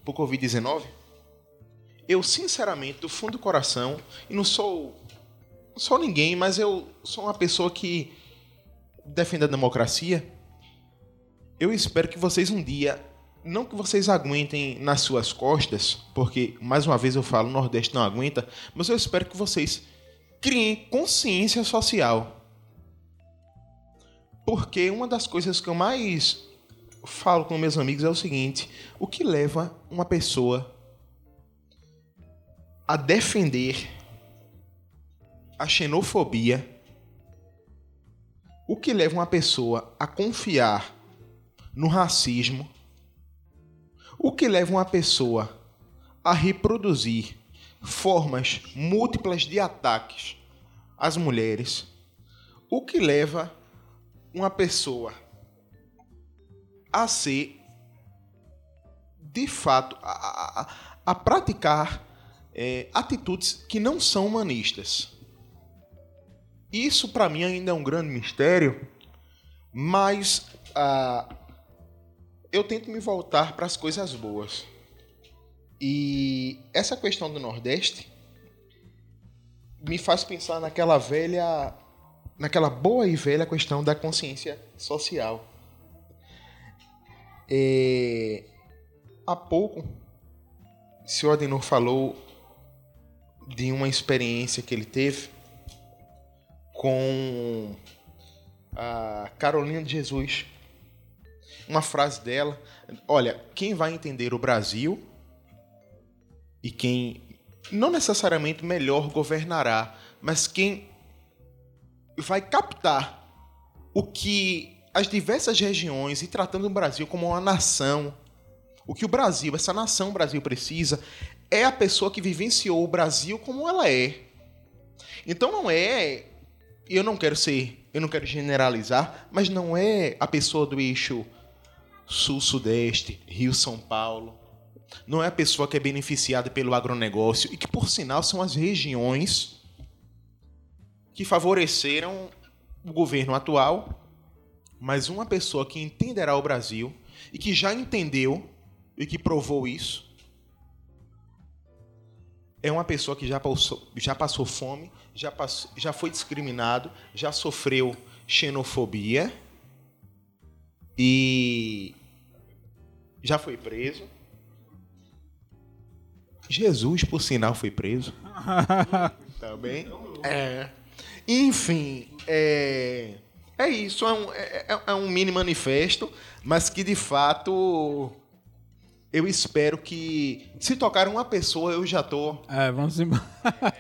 por Covid-19. Eu, sinceramente, do fundo do coração, e não sou sou ninguém, mas eu sou uma pessoa que defende a democracia. Eu espero que vocês um dia, não que vocês aguentem nas suas costas, porque mais uma vez eu falo, o Nordeste não aguenta, mas eu espero que vocês criem consciência social. Porque uma das coisas que eu mais falo com meus amigos é o seguinte: o que leva uma pessoa a defender a xenofobia, o que leva uma pessoa a confiar no racismo, o que leva uma pessoa a reproduzir formas múltiplas de ataques às mulheres, o que leva uma pessoa a ser, de fato, a, a, a praticar é, atitudes que não são humanistas. Isso para mim ainda é um grande mistério, mas ah, eu tento me voltar para as coisas boas. E essa questão do Nordeste me faz pensar naquela velha, naquela boa e velha questão da consciência social. É, há pouco, o senhor Adenor falou de uma experiência que ele teve com a Carolina de Jesus. Uma frase dela: Olha, quem vai entender o Brasil e quem não necessariamente melhor governará, mas quem vai captar o que as diversas regiões e tratando o Brasil como uma nação, o que o Brasil, essa nação Brasil precisa, é a pessoa que vivenciou o Brasil como ela é. Então não é eu não quero ser, eu não quero generalizar, mas não é a pessoa do eixo sul-sudeste, Rio-São Paulo, não é a pessoa que é beneficiada pelo agronegócio e que, por sinal, são as regiões que favoreceram o governo atual, mas uma pessoa que entenderá o Brasil e que já entendeu e que provou isso é uma pessoa que já passou, já passou fome, já, passou, já foi discriminado, já sofreu xenofobia e já foi preso. Jesus, por sinal, foi preso. Também. É. Enfim, é, é isso. É um, é, é- é um mini manifesto, mas que de fato eu espero que se tocar uma pessoa eu já tô. É, vamos embora.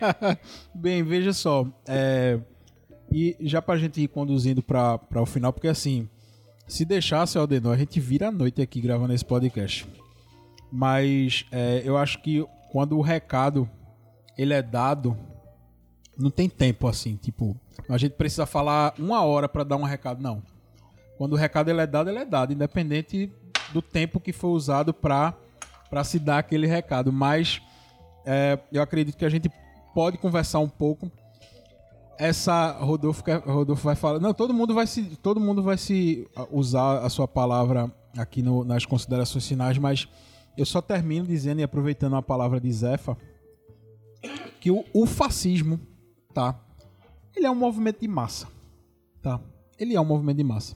Bem, veja só. é, e já pra gente ir conduzindo pra, pra o final, porque assim, se deixasse, Aldenor, a gente vira a noite aqui gravando esse podcast. Mas é, eu acho que quando o recado ele é dado, não tem tempo assim, tipo, a gente precisa falar uma hora pra dar um recado, não. Quando o recado ele é dado, ele é dado, independente do tempo que foi usado para se dar aquele recado. Mas é, eu acredito que a gente pode conversar um pouco. Essa Rodolfo, Rodolfo vai falar. Não, todo mundo vai se, todo mundo vai se ah, usar a sua palavra aqui no- nas considerações finais, mas eu só termino dizendo e aproveitando a palavra de Zefa que o, o fascismo, tá? Ele é um movimento de massa, tá? Ele é um movimento de massa.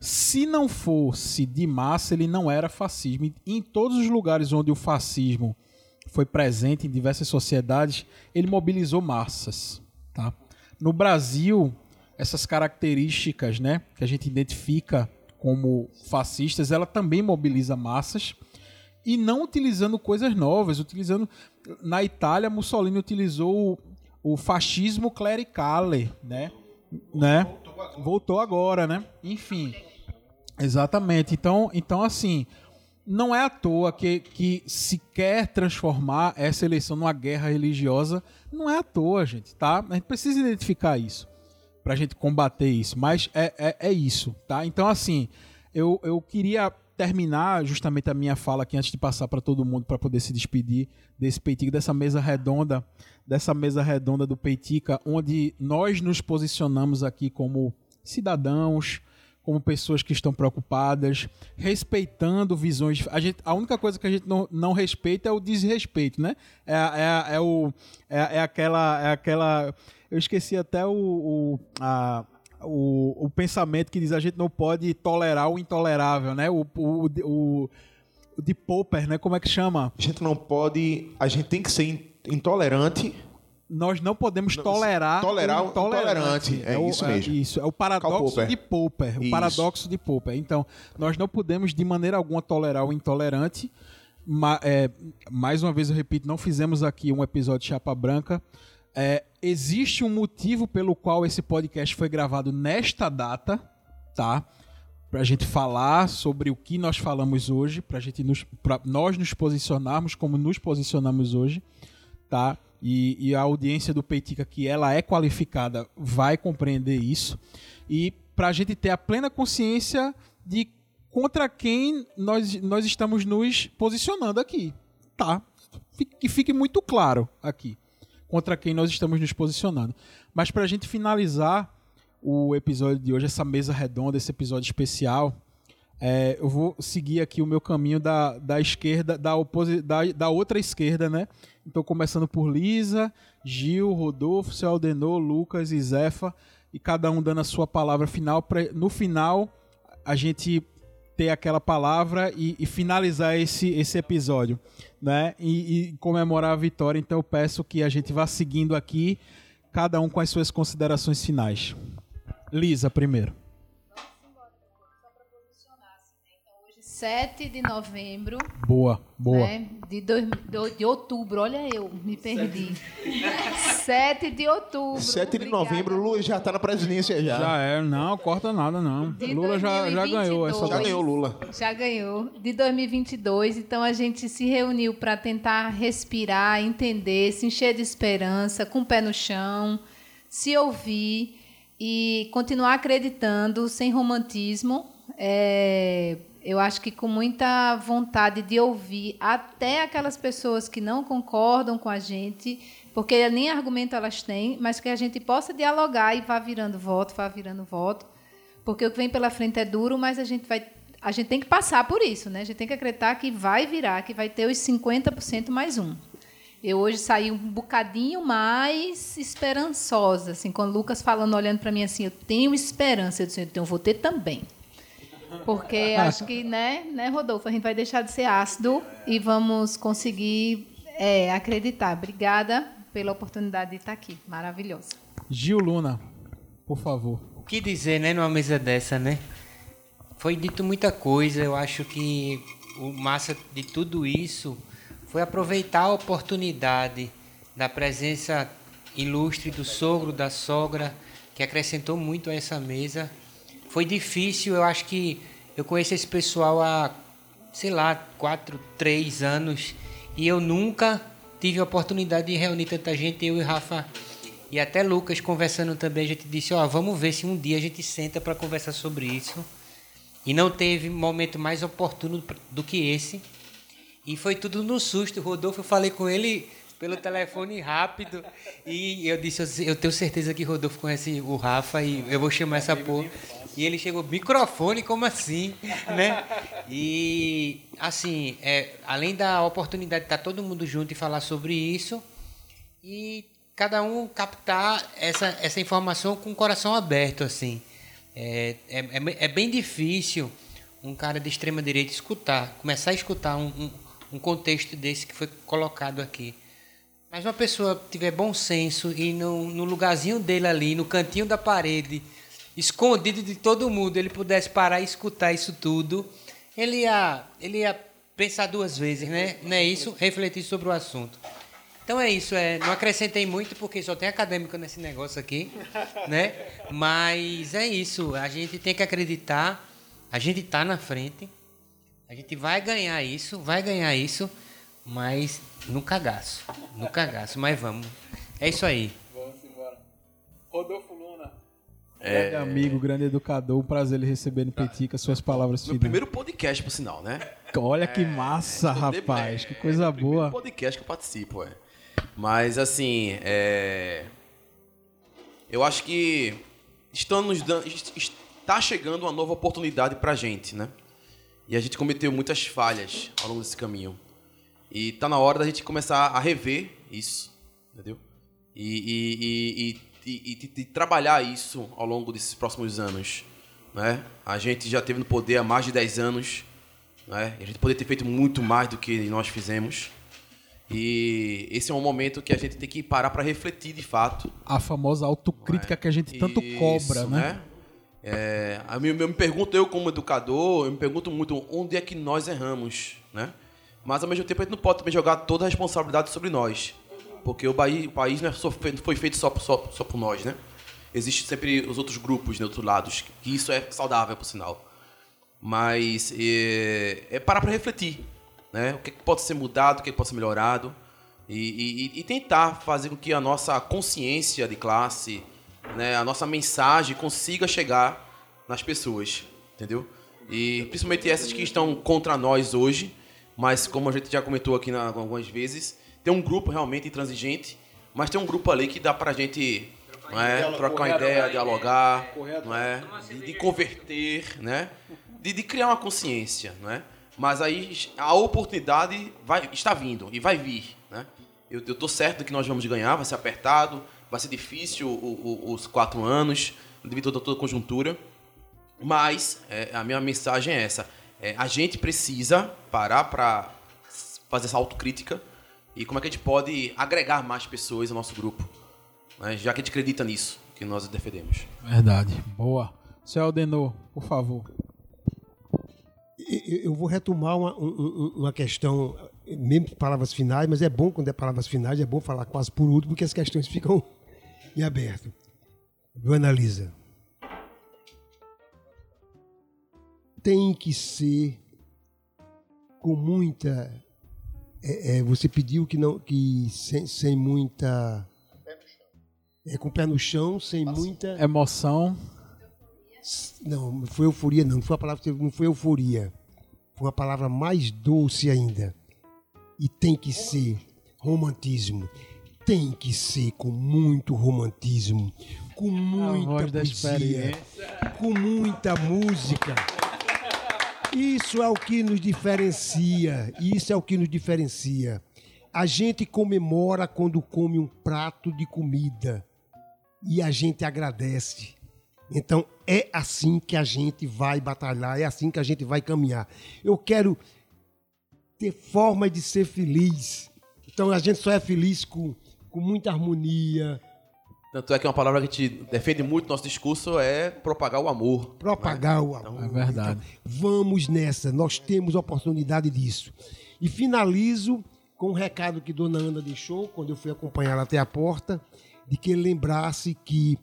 Se não fosse de massa, ele não era fascismo. E em todos os lugares onde o fascismo foi presente em diversas sociedades, ele mobilizou massas, tá? No Brasil, essas características, né, que a gente identifica como fascistas, ela também mobiliza massas e não utilizando coisas novas, utilizando na Itália Mussolini utilizou o, o fascismo clericale, né? né? Voltou agora, né? Enfim. Exatamente. Então, então assim, não é à toa que, que se quer transformar essa eleição numa guerra religiosa. Não é à toa, gente, tá? A gente precisa identificar isso pra gente combater isso. Mas é, é, é isso, tá? Então, assim, eu, eu queria terminar justamente a minha fala aqui antes de passar para todo mundo para poder se despedir desse Peitica, dessa mesa redonda, dessa mesa redonda do Peitica, onde nós nos posicionamos aqui como cidadãos, como pessoas que estão preocupadas, respeitando visões. A, gente, a única coisa que a gente não, não respeita é o desrespeito, né? É, é, é, o, é, é aquela. É aquela. Eu esqueci até o, o, a, o, o pensamento que diz a gente não pode tolerar o intolerável, né? O, o, o, o de Popper, né? Como é que chama? A gente não pode. A gente tem que ser in- intolerante. Nós não podemos tolerar, tolerar o intolerante. É isso mesmo. isso, é o paradoxo Popper. de Popper. O Isso. paradoxo de Popper. Então, nós não podemos de maneira alguma tolerar o intolerante. Ma- é, mais uma vez eu repito, não fizemos aqui um episódio de Chapa Branca. É, existe um motivo pelo qual esse podcast foi gravado nesta data, tá? Pra gente falar sobre o que nós falamos hoje, pra gente nos, pra nós nos posicionarmos como nos posicionamos hoje, tá? E, e a audiência do Peitica, que ela é qualificada, vai compreender isso. E pra gente ter a plena consciência de contra quem nós, nós estamos nos posicionando aqui, tá? Que fique muito claro aqui contra quem nós estamos nos posicionando. Mas para a gente finalizar o episódio de hoje, essa mesa redonda, esse episódio especial, é, eu vou seguir aqui o meu caminho da, da esquerda, da, oposi da, da outra esquerda, né? Então, começando por Lisa, Gil, Rodolfo, seu Aldenor, Lucas e Zefa, e cada um dando a sua palavra final. Pra, no final, a gente ter aquela palavra e, e finalizar esse, esse episódio, né? E, e comemorar a vitória. Então eu peço que a gente vá seguindo aqui, cada um com as suas considerações finais. Lisa, primeiro. 7 de novembro Boa, boa. né, de, dois, do- de outubro, olha eu, me perdi. 7 de outubro. 7 de novembro, o Lula já tá na presidência já. Já é, não, corta nada não. De Lula já, já 2022. ganhou essa Já ganhou o Lula. Já ganhou. De 2022. Então a gente se reuniu para tentar respirar, entender, se encher de esperança, com o pé no chão, se ouvir e continuar acreditando sem romantismo. é, eu acho que com muita vontade de ouvir até aquelas pessoas que não concordam com a gente, porque nem argumento elas têm, mas que a gente possa dialogar e vá virando voto, vá virando voto, porque o que vem pela frente é duro, mas a gente vai a gente tem que passar por isso, né? A gente tem que acreditar que vai virar, que vai ter os 50% mais um. Eu hoje saí um bocadinho mais esperançosa, assim, com o Lucas falando, olhando para mim assim, eu tenho esperança, eu disse, então eu vou ter também. Porque acho que, né, né, Rodolfo, a gente vai deixar de ser ácido e vamos conseguir é, acreditar. Obrigada pela oportunidade de estar aqui. Maravilhosa. Gil Luna, por favor. O que dizer, né, numa mesa dessa, né? Foi dito muita coisa. Eu acho que o massa de tudo isso foi aproveitar a oportunidade da presença ilustre do sogro, da sogra, que acrescentou muito a essa mesa. Foi difícil, eu acho que eu conheço esse pessoal há, sei lá, quatro, três anos e eu nunca tive a oportunidade de reunir tanta gente, eu e Rafa e até Lucas conversando também, a gente disse, ó, oh, vamos ver se um dia a gente senta para conversar sobre isso. E não teve momento mais oportuno do que esse. E foi tudo no susto. Rodolfo, eu falei com ele pelo telefone rápido. E eu disse, eu tenho certeza que Rodolfo conhece o Rafa e eu vou chamar essa porra. E ele chegou, microfone, como assim? né? E, assim, é, além da oportunidade de estar todo mundo junto e falar sobre isso, e cada um captar essa, essa informação com o coração aberto, assim. É, é, é, é bem difícil um cara de extrema direita escutar, começar a escutar um, um, um contexto desse que foi colocado aqui. Mas uma pessoa tiver bom senso e no, no lugarzinho dele ali, no cantinho da parede, escondido de todo mundo, ele pudesse parar e escutar isso tudo, ele ia, ele ia pensar duas vezes, né? Não é isso? Refletir sobre o assunto. Então é isso, é, não acrescentei muito porque só tem acadêmico nesse negócio aqui, né? Mas é isso, a gente tem que acreditar, a gente está na frente, a gente vai ganhar isso, vai ganhar isso, mas no cagaço. No cagaço, mas vamos. É isso aí. Vamos embora. Rodolfo. É... Grande amigo, grande educador, um prazer ele receber no Petica suas palavras finais. primeiro podcast, por sinal, né? Olha que é, massa, rapaz. Que coisa é, boa. Primeiro podcast que eu participo, é. Mas, assim, é... eu acho que estamos dando, está chegando uma nova oportunidade pra gente, né? E a gente cometeu muitas falhas ao longo desse caminho. E tá na hora da gente começar a rever isso, entendeu? E, e, e, e, trabalhar isso ao longo desses próximos anos. Né? A gente já teve no poder há mais de 10 anos. Né? a gente poderia ter feito muito mais do que nós fizemos. E esse é um momento que a gente tem que parar para refletir de fato. A famosa autocrítica é? que a gente tanto isso, cobra, né? né? É, eu, eu me pergunto, eu como educador, eu me pergunto muito onde é que nós erramos, né? Mas ao mesmo tempo a gente não pode também jogar toda a responsabilidade sobre nós. Porque o, Bahia, o país não, é foi feito só, só, só por nós, né? Existem sempre os outros grupos, né, outros lados, que isso é saudável, por sinal. Mas é, é parar para refletir. Né? O que, pode ser mudado, o que, pode ser melhorado. E, e, e, tentar fazer com que a nossa consciência de classe, né, a nossa mensagem consiga chegar nas pessoas, entendeu? E principalmente essas que estão contra nós hoje, mas como a gente já comentou aqui na, algumas vezes, tem um grupo realmente intransigente, mas tem um grupo ali que dá pra gente não é, trocar uma ideia, dialogar, não é, de, de converter, né, de, de, criar uma consciência, não é? Mas aí a oportunidade vai, está vindo e vai vir, né? Eu, eu tô certo que nós vamos ganhar, vai ser apertado, vai ser difícil o, o, os quatro anos, devido a toda a conjuntura, mas é, a minha mensagem é essa é, a gente precisa parar para fazer essa autocrítica e como é que a gente pode agregar mais pessoas ao nosso grupo, né? já que a gente acredita nisso, que nós defendemos. Verdade. Boa. Seu Aldenor, por favor. Eu vou retomar uma, uma questão, mesmo palavras finais, mas é bom quando é palavras finais, é bom falar quase por último, porque as questões ficam em aberto. Viu, Analisa? tem que ser com muita. É, é, você pediu que não que sem, sem muita. É, com o pé no chão, sem muita. Emoção. Não, não foi euforia, não. Não foi a palavra, não foi euforia. uma palavra mais doce ainda. E tem que ser romantismo. Tem que ser com muito romantismo, com muita voz da poesia, com muita música. Isso é o que nos diferencia. Isso é o que nos diferencia. A gente comemora quando come um prato de comida e a gente agradece. Então é assim que a gente vai batalhar, é assim que a gente vai caminhar. Eu quero ter forma de ser feliz. Então a gente só é feliz com, com muita harmonia, Tanto é que uma palavra que a gente defende muito no nosso discurso é propagar o amor. propagar o amor. É verdade. Vamos nessa, nós temos oportunidade disso. E finalizo com um recado que Dona Ana deixou quando eu fui acompanhá-la até a porta, de que ele lembrasse que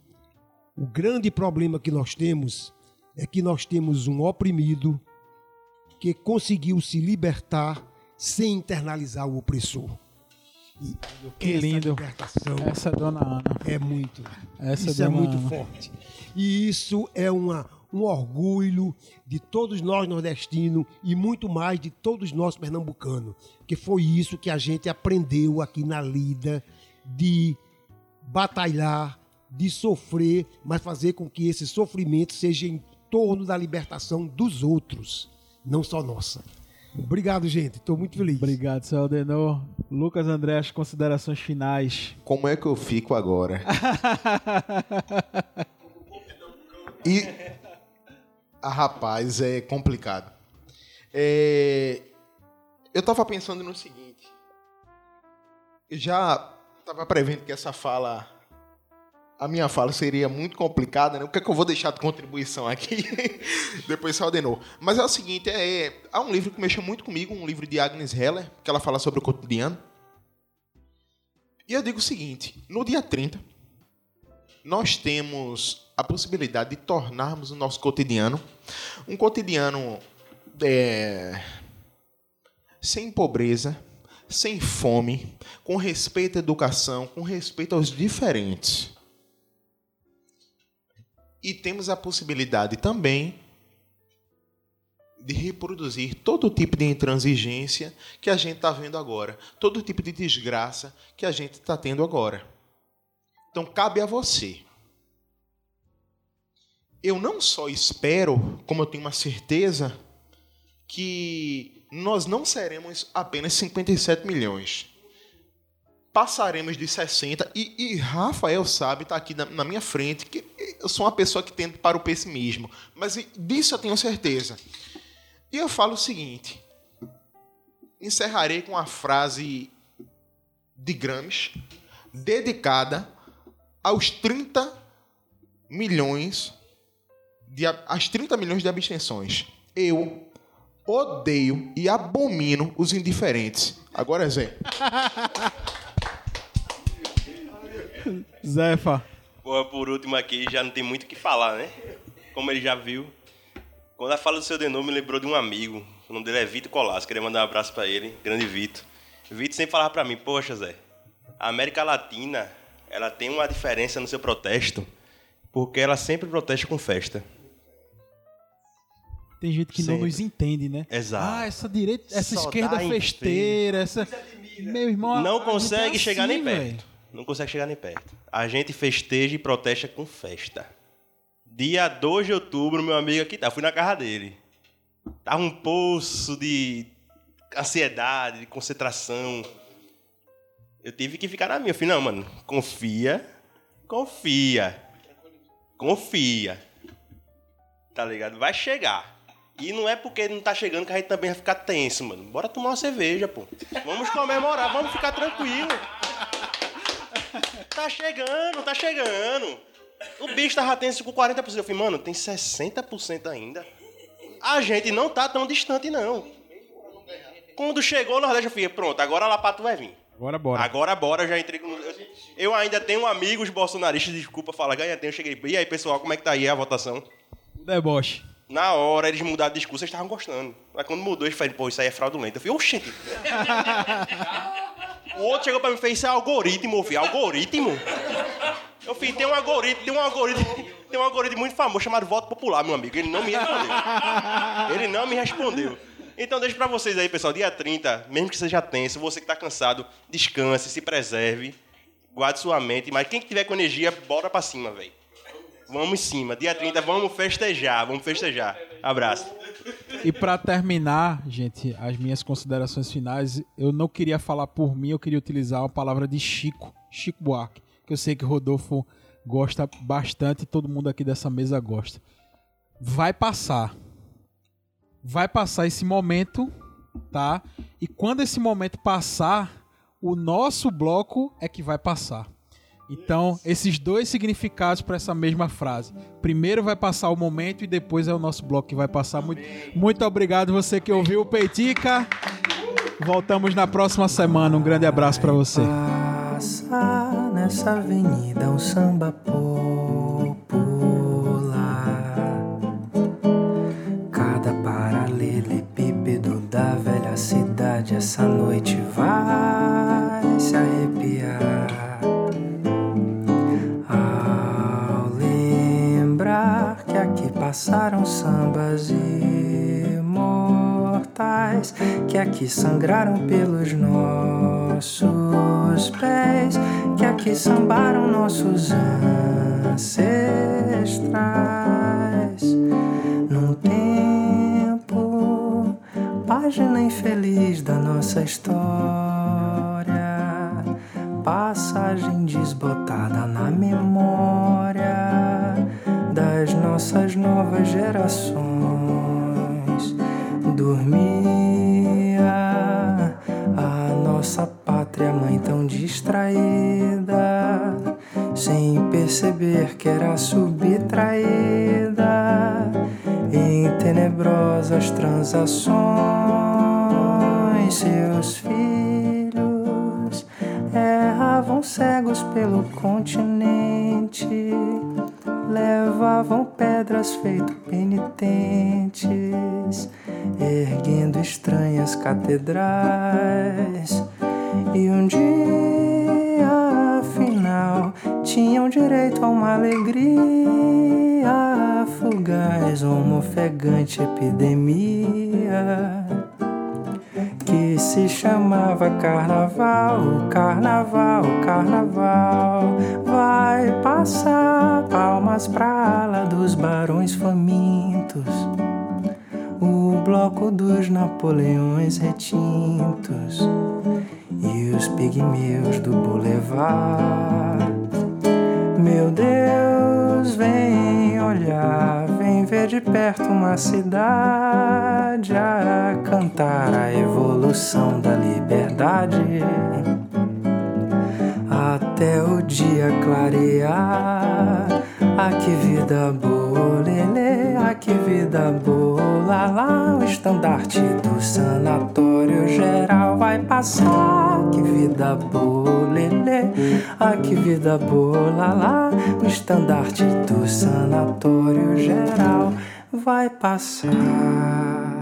o grande problema que nós temos é que nós temos um oprimido que conseguiu se libertar sem internalizar o opressor. Que essa lindo. libertação Essa é Dona Ana. é muito. Essa isso é muito Ana. forte. E isso é uma, um orgulho de todos nós nordestinos e muito mais de todos nós pernambucanos. Que foi isso que a gente aprendeu aqui na lida de batalhar, de sofrer, mas fazer com que esse sofrimento seja em torno da libertação dos outros, não só nossa. Obrigado, gente. Estou muito feliz. Obrigado, seu Aldenor. Lucas André, as considerações finais. Como é que eu fico agora? E. Ah, rapaz, é complicado. É, Eu tava pensando no seguinte. Eu já tava prevendo que essa fala. A minha fala seria muito complicada, né? O que é que eu vou deixar de contribuição aqui? Depois só ordenou. Mas é o seguinte, é, há um livro que mexeu muito comigo, um livro de Agnes Heller, que ela fala sobre o cotidiano. E eu digo o seguinte: no dia 30, nós temos a possibilidade de tornarmos o nosso cotidiano um cotidiano é, sem pobreza, sem fome, com respeito à educação, com respeito aos diferentes. E temos a possibilidade também de reproduzir todo tipo de intransigência que a gente está vendo agora, todo tipo de desgraça que a gente está tendo agora. Então cabe a você. Eu não só espero, como eu tenho uma certeza, que nós não seremos apenas 57 milhões. Passaremos de 60 e, e Rafael sabe, está aqui na, na minha frente, que eu sou uma pessoa que tende para o pessimismo, mas disso eu tenho certeza. E eu falo o seguinte: encerrarei com a frase de Gramsci, dedicada aos 30 milhões de às 30 milhões de abstenções. Eu odeio e abomino os indiferentes. Agora, Zé. Zefa. Porra, por último aqui, já não tem muito o que falar, né? Como ele já viu. Quando ela fala do seu denome, me lembrou de um amigo. O nome dele é Vitor Colasso. Queria mandar um abraço pra ele. Grande Vitor. Vitor sempre falava pra mim, poxa, Zé, a América Latina, ela tem uma diferença no seu protesto, porque ela sempre protesta com festa. Tem gente que não Sempre. nos entende, né? Exato. Ah, essa direita, essa Só esquerda dá em festeira, essa. Meu irmão. Não a- a gente consegue é chegar nem assim, perto. velho. Não consegue chegar nem perto. A gente festeja e protesta com festa. Dia 2 de outubro, meu amigo aqui tá. Fui na casa dele. Tava um poço de ansiedade, de concentração. Eu tive que ficar na minha. Eu falei, não, mano, confia. Confia. Confia. Tá ligado? Vai chegar. E não é porque não tá chegando que a gente também vai ficar tenso, mano. Bora tomar uma cerveja, pô. Vamos comemorar, vamos ficar tranquilo. Tá chegando, tá chegando. O bicho tava tenso com 40%. Eu falei, mano, tem 60% ainda. A gente não tá tão distante, não. Quando chegou o Nordeste, eu falei, pronto, agora a Lapato vai vir. Agora bora. Agora bora, eu já entrei com. eu- Eu ainda tenho amigos bolsonaristas, desculpa falar, ganha tempo, eu cheguei. E aí, pessoal, como é que tá aí a votação? Deboche. Na hora eles mudaram de discurso, eles estavam gostando. Mas quando mudou, eles falaram, pô, isso aí é fraudulento. Eu falei, oxente. o outro chegou pra mim e fez, isso é algoritmo, falei, algoritmo? Eu falei, tem um algoritmo, tem um algoritmo, tem um algoritmo muito famoso chamado voto popular, meu amigo. Ele não me respondeu. Ele não me respondeu. Então deixo pra vocês aí, pessoal, dia 30, mesmo que seja tenso, você que tá cansado, descanse, se preserve, guarde sua mente, mas quem que tiver com energia, bora pra cima, velho. Vamos em cima. Dia 30, vamos festejar, vamos festejar. Abraço. E pra terminar, gente, as minhas considerações finais, eu não queria falar por mim, eu queria utilizar a palavra de Chico, Chico Buarque, que eu sei que Rodolfo gosta bastante e todo mundo aqui dessa mesa gosta. Vai passar. Vai passar esse momento, tá? E quando esse momento passar, o nosso bloco é que vai passar. Então, esses dois significados para essa mesma frase. Primeiro vai passar o momento e depois é o nosso bloco que vai passar. Muito, muito obrigado você que ouviu o Peitica. Voltamos na próxima semana. Um grande abraço para você. Passa nessa avenida um samba popular. Cada paralelepípedo da velha cidade essa noite vai passaram sambas imortais, que aqui sangraram pelos nossos pés, que aqui sambaram nossos ancestrais. Num tempo, página infeliz da nossa história, passagem desbotada na memória das nossas novas gerações. Dormia a nossa pátria mãe tão distraída, sem perceber que era subtraída em tenebrosas transações. Seus filhos erravam cegos pelo continente, levavam pedras feito penitentes, erguendo estranhas catedrais. E um dia, afinal, tinham direito a uma alegria fugaz, uma ofegante epidemia que se chamava carnaval, carnaval, carnaval. Vai passar palmas pra ala dos barões famintos, o bloco dos Napoleões retintos e os pigmeus do Boulevard. Meu Deus, vem olhar, ver de perto uma cidade a cantar a evolução da liberdade. Até o dia clarear, ah que vida boa, lelê, ah que vida boa, lá lá o estandarte do sanatório geral vai passar, que vida boa, lelê, ah que vida boa, lá lá o estandarte do sanatório geral vai passar.